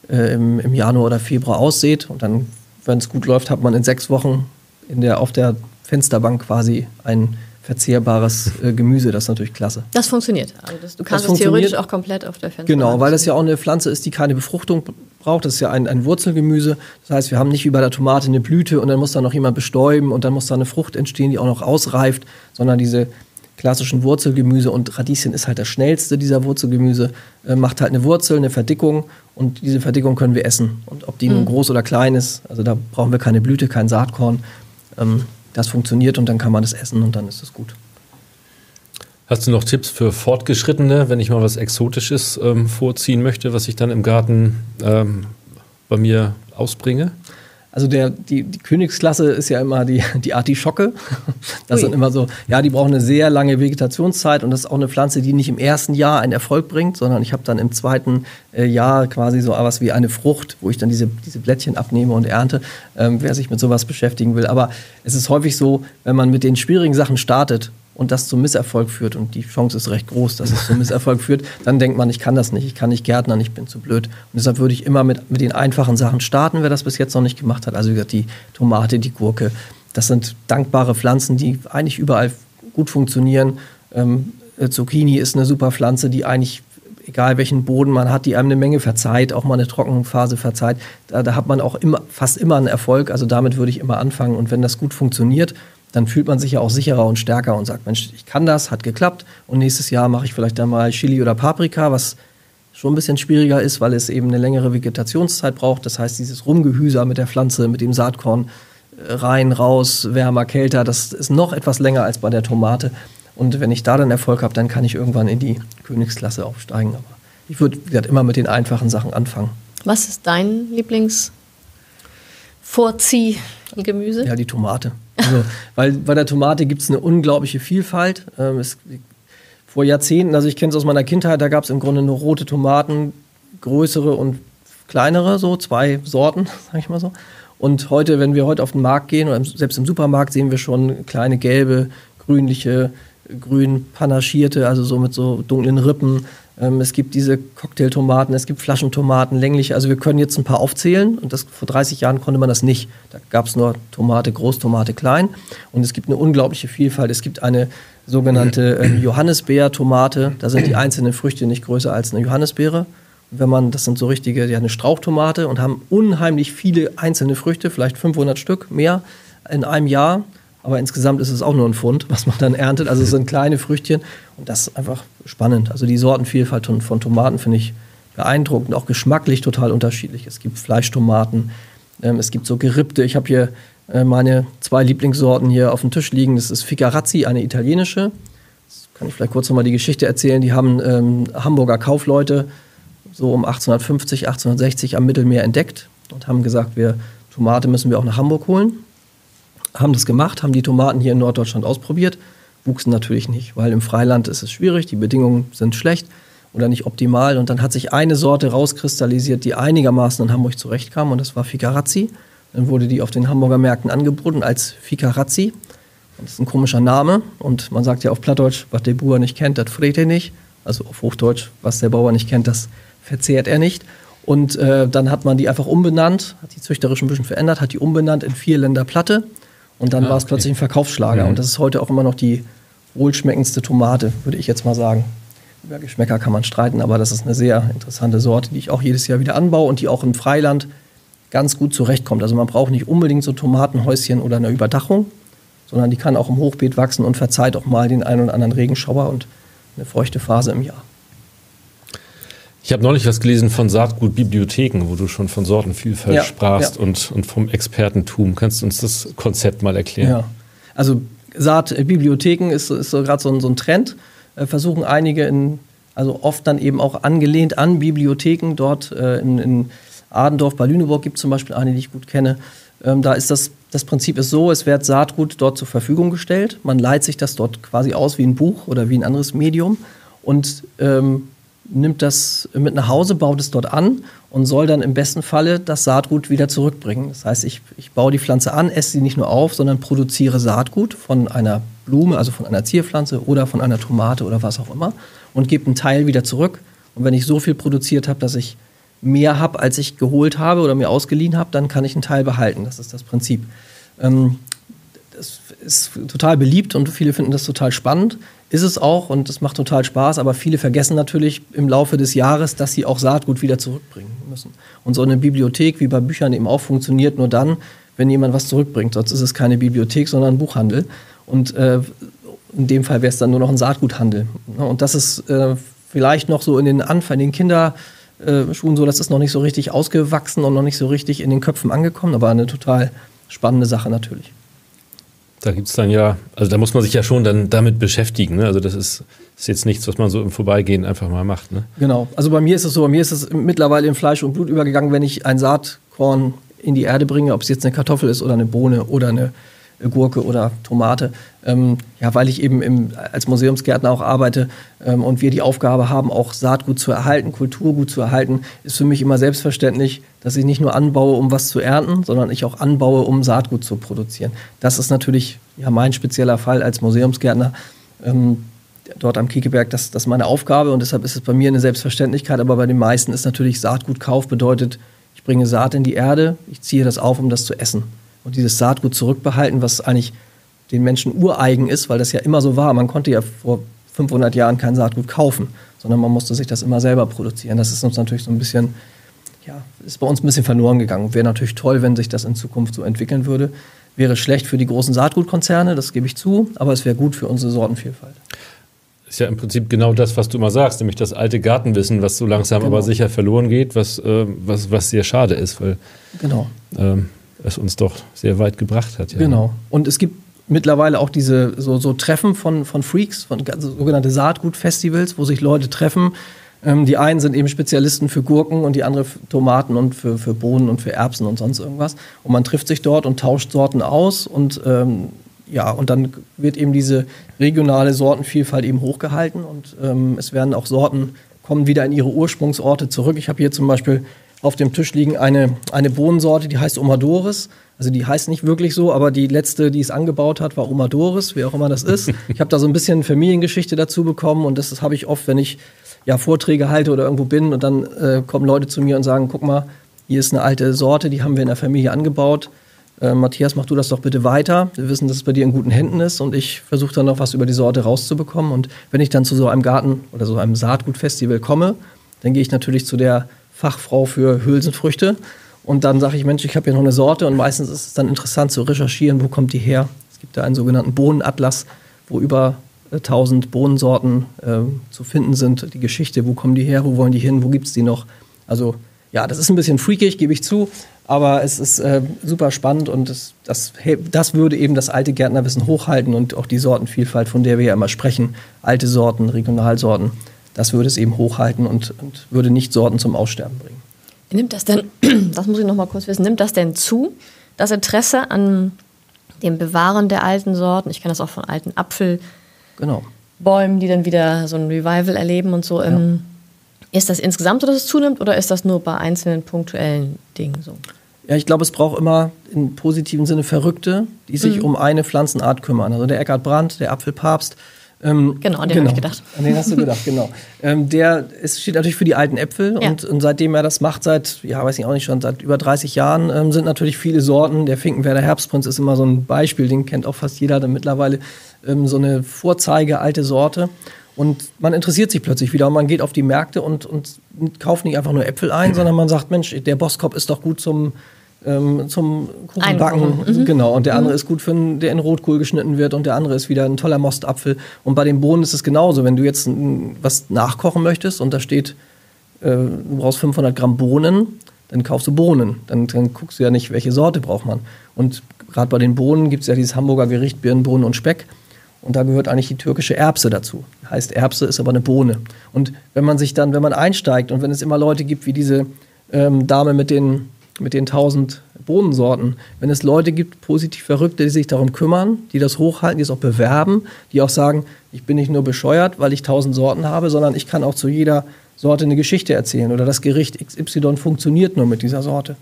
äh, im, im, Januar oder Februar aussät. Und dann, wenn es gut läuft, hat man in sechs Wochen in der, auf der Fensterbank quasi ein verzehrbares äh, Gemüse. Das ist natürlich klasse. Das funktioniert. Also das, du kannst es theoretisch auch komplett auf der Fensterbank. Genau, weil das ja auch eine Pflanze ist, die keine Befruchtung braucht. Das ist ja ein, ein Wurzelgemüse. Das heißt, wir haben nicht wie bei der Tomate eine Blüte und dann muss da noch jemand bestäuben und dann muss da eine Frucht entstehen, die auch noch ausreift, sondern diese klassischen Wurzelgemüse und Radieschen ist halt das schnellste dieser Wurzelgemüse, äh, macht halt eine Wurzel, eine Verdickung und diese Verdickung können wir essen. Und ob die mhm. nun groß oder klein ist, also da brauchen wir keine Blüte, kein Saatkorn. Ähm, das funktioniert und dann kann man das essen und dann ist es gut. Hast du noch Tipps für Fortgeschrittene, wenn ich mal was Exotisches ähm, vorziehen möchte, was ich dann im Garten ähm, bei mir ausbringe? Also der, die, die Königsklasse ist ja immer die, die Artischocke. Das Ui. sind immer so, ja, die brauchen eine sehr lange Vegetationszeit und das ist auch eine Pflanze, die nicht im ersten Jahr einen Erfolg bringt, sondern ich habe dann im zweiten äh, Jahr quasi so was wie eine Frucht, wo ich dann diese, diese Blättchen abnehme und ernte, ähm, wer sich mit sowas beschäftigen will. Aber es ist häufig so, wenn man mit den schwierigen Sachen startet und das zum Misserfolg führt, und die Chance ist recht groß, dass es zum Misserfolg führt, dann denkt man, ich kann das nicht, ich kann nicht Gärtnern, ich bin zu blöd. Und deshalb würde ich immer mit, mit den einfachen Sachen starten, wer das bis jetzt noch nicht gemacht hat. Also wie gesagt, die Tomate, die Gurke, das sind dankbare Pflanzen, die eigentlich überall gut funktionieren. Ähm, äh, Zucchini ist eine super Pflanze, die eigentlich egal welchen Boden man hat, die einem eine Menge verzeiht, auch mal eine Trockenphase verzeiht. Da, da hat man auch immer, fast immer einen Erfolg. Also damit würde ich immer anfangen. Und wenn das gut funktioniert dann fühlt man sich ja auch sicherer und stärker und sagt, Mensch, ich kann das, hat geklappt und nächstes Jahr mache ich vielleicht dann mal Chili oder Paprika, was schon ein bisschen schwieriger ist, weil es eben eine längere Vegetationszeit braucht. Das heißt, dieses Rumgehüser mit der Pflanze, mit dem Saatkorn, äh, rein, raus, wärmer, kälter, das ist noch etwas länger als bei der Tomate. Und wenn ich da dann Erfolg habe, dann kann ich irgendwann in die Königsklasse aufsteigen. Aber ich würde immer mit den einfachen Sachen anfangen. Was ist dein Lieblingsvorziehgemüse? Ja, die Tomate. Also, weil bei der Tomate gibt es eine unglaubliche Vielfalt. Ähm, es, vor Jahrzehnten, also ich kenne es aus meiner Kindheit, da gab es im Grunde nur rote Tomaten, größere und kleinere, so zwei Sorten, (laughs) sag ich mal so. Und heute, wenn wir heute auf den Markt gehen, oder selbst im Supermarkt, sehen wir schon kleine gelbe, grünliche, grün panaschierte, also so mit so dunklen Rippen, es gibt diese Cocktailtomaten, es gibt Flaschentomaten, längliche. Also wir können jetzt ein paar aufzählen und das, vor 30 Jahren konnte man das nicht. Da gab es nur Tomate groß, Tomate klein. Und es gibt eine unglaubliche Vielfalt. Es gibt eine sogenannte ähm, Johannisbeer-Tomate. Da sind die einzelnen Früchte nicht größer als eine Johannisbeere. Und wenn man, das sind so richtige, die haben eine Strauchtomate und haben unheimlich viele einzelne Früchte, vielleicht 500 Stück mehr in einem Jahr. Aber insgesamt ist es auch nur ein Pfund, was man dann erntet. Also es sind kleine Früchtchen und das ist einfach spannend. Also die Sortenvielfalt von, Tomaten finde ich beeindruckend, auch geschmacklich total unterschiedlich. Es gibt Fleischtomaten, ähm, es gibt so gerippte. Ich habe hier äh, meine zwei Lieblingssorten hier auf dem Tisch liegen. Das ist Ficarazzi, eine italienische. Das kann ich vielleicht kurz nochmal die Geschichte erzählen. Die haben ähm, Hamburger Kaufleute so um 1850, 1860 am Mittelmeer entdeckt und haben gesagt, wir Tomate müssen wir auch nach Hamburg holen haben das gemacht, haben die Tomaten hier in Norddeutschland ausprobiert, wuchsen natürlich nicht, weil im Freiland ist es schwierig, die Bedingungen sind schlecht oder nicht optimal. Und dann hat sich eine Sorte rauskristallisiert, die einigermaßen in Hamburg zurechtkam und das war Ficarazzi. Dann wurde die auf den Hamburger Märkten angeboten als Ficarazzi. Das ist ein komischer Name und man sagt ja auf Plattdeutsch, was der Bauer nicht kennt, das friert er nicht. Also auf Hochdeutsch, was der Bauer nicht kennt, das verzehrt er nicht. Und äh, dann hat man die einfach umbenannt, hat die züchterisch ein bisschen verändert, hat die umbenannt in Vierländer Platte und dann ah, war es okay. plötzlich ein Verkaufsschlager. Mhm. Und das ist heute auch immer noch die wohlschmeckendste Tomate, würde ich jetzt mal sagen. über Geschmäcker kann man streiten, aber das ist eine sehr interessante Sorte, die ich auch jedes Jahr wieder anbaue und die auch im Freiland ganz gut zurechtkommt. Also man braucht nicht unbedingt so Tomatenhäuschen oder eine Überdachung, sondern die kann auch im Hochbeet wachsen und verzeiht auch mal den einen oder anderen Regenschauer und eine feuchte Phase im Jahr. Ich habe neulich was gelesen von Saatgutbibliotheken, wo du schon von Sortenvielfalt ja, sprachst ja. Und, und vom Expertentum. Kannst du uns das Konzept mal erklären? Ja, also Saatbibliotheken ist, ist so gerade so, ein, so ein Trend. Äh, versuchen einige in, also oft dann eben auch angelehnt an Bibliotheken. Dort äh, in, in Adendorf bei Lüneburg gibt es zum Beispiel eine, die ich gut kenne. Ähm, da ist das, das Prinzip ist so, es wird Saatgut dort zur Verfügung gestellt. Man leiht sich das dort quasi aus wie ein Buch oder wie ein anderes Medium und ähm, nimmt das mit nach Hause, baut es dort an und soll dann im besten Falle das Saatgut wieder zurückbringen. Das heißt, ich, ich baue die Pflanze an, esse sie nicht nur auf, sondern produziere Saatgut von einer Blume, also von einer Zierpflanze oder von einer Tomate oder was auch immer und gebe einen Teil wieder zurück. Und wenn ich so viel produziert habe, dass ich mehr habe, als ich geholt habe oder mir ausgeliehen habe, dann kann ich einen Teil behalten. Das ist das Prinzip. Ähm, das ist total beliebt und viele finden das total spannend. Ist es auch und es macht total Spaß, aber viele vergessen natürlich im Laufe des Jahres, dass sie auch Saatgut wieder zurückbringen müssen. Und so eine Bibliothek wie bei Büchern eben auch funktioniert nur dann, wenn jemand was zurückbringt. Sonst ist es keine Bibliothek, sondern ein Buchhandel. Und äh, in dem Fall wäre es dann nur noch ein Saatguthandel. Und das ist äh, vielleicht noch so in den Anfang, in den Kinderschuhen äh, so, das ist noch nicht so richtig ausgewachsen und noch nicht so richtig in den Köpfen angekommen, aber eine total spannende Sache natürlich. Da gibt es dann ja, also da muss man sich ja schon dann damit beschäftigen. Ne? Also das ist, ist jetzt nichts, was man so im Vorbeigehen einfach mal macht. Ne? Genau. Also bei mir ist es so, bei mir ist es mittlerweile in Fleisch und Blut übergegangen, wenn ich ein Saatkorn in die Erde bringe, ob es jetzt eine Kartoffel ist oder eine Bohne oder eine Gurke oder Tomate. Ähm, ja, weil ich eben im, als Museumsgärtner auch arbeite ähm, und wir die Aufgabe haben, auch Saatgut zu erhalten, Kulturgut zu erhalten, ist für mich immer selbstverständlich, dass ich nicht nur anbaue, um was zu ernten, sondern ich auch anbaue, um Saatgut zu produzieren. Das ist natürlich ja, mein spezieller Fall als Museumsgärtner. Ähm, dort am Kiekeberg, das, das ist meine Aufgabe und deshalb ist es bei mir eine Selbstverständlichkeit, aber bei den meisten ist natürlich Saatgutkauf bedeutet, ich bringe Saat in die Erde, ich ziehe das auf, um das zu essen und dieses Saatgut zurückbehalten, was eigentlich den Menschen ureigen ist, weil das ja immer so war. Man konnte ja vor 500 Jahren kein Saatgut kaufen, sondern man musste sich das immer selber produzieren. Das ist uns natürlich so ein bisschen, ja, ist bei uns ein bisschen verloren gegangen. Wäre natürlich toll, wenn sich das in Zukunft so entwickeln würde. Wäre schlecht für die großen Saatgutkonzerne, das gebe ich zu, aber es wäre gut für unsere Sortenvielfalt ist ja im Prinzip genau das, was du immer sagst, nämlich das alte Gartenwissen, was so langsam genau. aber sicher verloren geht, was, äh, was, was sehr schade ist, weil genau. ähm, es uns doch sehr weit gebracht hat. Ja. Genau. Und es gibt mittlerweile auch diese so, so Treffen von, von Freaks, von also sogenannte Saatgut-Festivals, wo sich Leute treffen. Ähm, die einen sind eben Spezialisten für Gurken und die anderen für Tomaten und für, für Bohnen und für Erbsen und sonst irgendwas. Und man trifft sich dort und tauscht Sorten aus und ähm, ja, und dann wird eben diese regionale Sortenvielfalt eben hochgehalten und ähm, es werden auch Sorten kommen wieder in ihre Ursprungsorte zurück. Ich habe hier zum Beispiel auf dem Tisch liegen eine, eine Bohnensorte, die heißt Omadoris. Also die heißt nicht wirklich so, aber die letzte, die es angebaut hat, war Omadoris, wie auch immer das ist. (laughs) Ich habe da so ein bisschen Familiengeschichte dazu bekommen und das, das habe ich oft, wenn ich ja, Vorträge halte oder irgendwo bin und dann äh, kommen Leute zu mir und sagen, guck mal, hier ist eine alte Sorte, die haben wir in der Familie angebaut. Äh, Matthias, mach du das doch bitte weiter. Wir wissen, dass es bei dir in guten Händen ist und ich versuche dann noch was über die Sorte rauszubekommen. Und wenn ich dann zu so einem Garten oder so einem Saatgutfestival komme, dann gehe ich natürlich zu der Fachfrau für Hülsenfrüchte. Und dann sage ich, Mensch, ich habe hier noch eine Sorte und meistens ist es dann interessant zu recherchieren, wo kommt die her. Es gibt da einen sogenannten Bohnenatlas, wo über 1000 äh, Bohnensorten äh, zu finden sind. Die Geschichte, wo kommen die her, wo wollen die hin, wo gibt es die noch. Also ja, das ist ein bisschen freakig, gebe ich zu, aber es ist äh, super spannend und das, das, das würde eben das alte Gärtnerwissen hochhalten und auch die Sortenvielfalt, von der wir ja immer sprechen, alte Sorten, Regionalsorten das würde es eben hochhalten und, und würde nicht Sorten zum Aussterben bringen. Nimmt das denn, (clears throat) das muss ich noch mal kurz wissen, nimmt das denn zu, das Interesse an dem Bewahren der alten Sorten? Ich kenne das auch von alten Apfelbäumen, genau. die dann wieder so ein Revival erleben und so. Ja. Ähm, ist das insgesamt so, dass es zunimmt oder ist das nur bei einzelnen punktuellen Dingen so? Ja, ich glaube, es braucht immer im positiven Sinne Verrückte, die sich mhm. um eine Pflanzenart kümmern. Also der Eckhard Brandt, der Apfelpapst, ähm, genau, an den genau. habe ich gedacht. An den hast du gedacht, genau. (laughs) Ähm, der ist, steht natürlich für die alten Äpfel ja. und, und, seitdem er das macht, seit, ja, weiß ich auch nicht schon, seit über 30 Jahren, ähm, sind natürlich viele Sorten. Der Finkenwerder Herbstprinz ist immer so ein Beispiel, den kennt auch fast jeder, dann mittlerweile ähm, so eine Vorzeige alte Sorte. Und man interessiert sich plötzlich wieder und man geht auf die Märkte und, und kauft nicht einfach nur Äpfel ein, (clears throat) sondern man sagt, Mensch, der Boskop ist doch gut zum, ähm, zum Kuchenbacken. Mhm. Genau. Und der andere mhm. ist gut für einen, der in Rotkohl geschnitten wird und der andere ist wieder ein toller Mostapfel. Und bei den Bohnen ist es genauso. Wenn du jetzt was nachkochen möchtest und da steht, äh, du brauchst 500 Gramm Bohnen, dann kaufst du Bohnen. Dann, dann guckst du ja nicht, welche Sorte braucht man. Und gerade bei den Bohnen gibt es ja dieses Hamburger Gericht Birnen, Bohnen und Speck. Und da gehört eigentlich die türkische Erbse dazu. Heißt Erbse ist aber eine Bohne. Und wenn man sich dann, wenn man einsteigt und wenn es immer Leute gibt wie diese ähm, Dame mit den, mit den tausend Bohnensorten, wenn es Leute gibt, positiv Verrückte, die sich darum kümmern, die das hochhalten, die es auch bewerben, die auch sagen, ich bin nicht nur bescheuert, weil ich tausend Sorten habe, sondern ich kann auch zu jeder Sorte eine Geschichte erzählen oder das Gericht XY funktioniert nur mit dieser Sorte.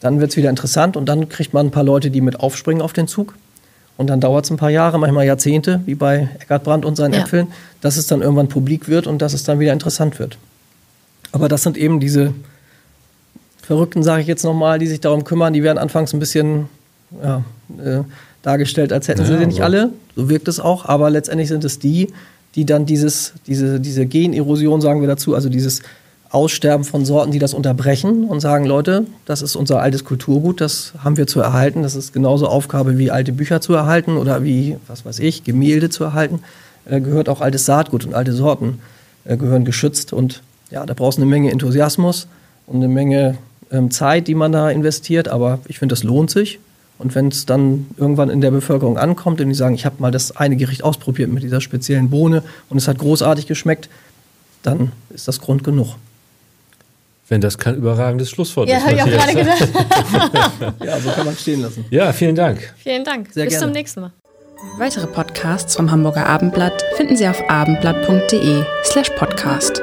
Dann wird es wieder interessant und dann kriegt man ein paar Leute, die mit aufspringen auf den Zug und dann dauert es ein paar Jahre, manchmal Jahrzehnte, wie bei Eckhard Brandt und seinen ja. Äpfeln, dass es dann irgendwann publik wird und dass es dann wieder interessant wird. Aber das sind eben diese Verrückten, sage ich jetzt nochmal, die sich darum kümmern. Die werden anfangs ein bisschen ja, äh, dargestellt, als hätten ja, sie nicht alle. So wirkt es auch. Aber letztendlich sind es die, die dann dieses, diese, diese Generosion, sagen wir dazu, also dieses Aussterben von Sorten, die das unterbrechen und sagen, Leute, das ist unser altes Kulturgut, das haben wir zu erhalten. Das ist genauso Aufgabe wie alte Bücher zu erhalten oder wie, was weiß ich, Gemälde zu erhalten. Äh, gehört auch altes Saatgut und alte Sorten äh, gehören geschützt. Und ja, da brauchst du eine Menge Enthusiasmus und eine Menge ähm, Zeit, die man da investiert. Aber ich finde, das lohnt sich. Und wenn es dann irgendwann in der Bevölkerung ankommt und die sagen, ich habe mal das eine Gericht ausprobiert mit dieser speziellen Bohne und es hat großartig geschmeckt, dann ist das Grund genug. Wenn das kein überragendes Schlusswort ja, ist. Ja, habe ich auch gerade gedacht. (laughs) ja, so kann man stehen lassen. Ja, vielen Dank. Vielen Dank. Sehr Bis gerne. zum nächsten Mal. Weitere Podcasts vom Hamburger Abendblatt finden Sie auf abendblatt.de slash podcast.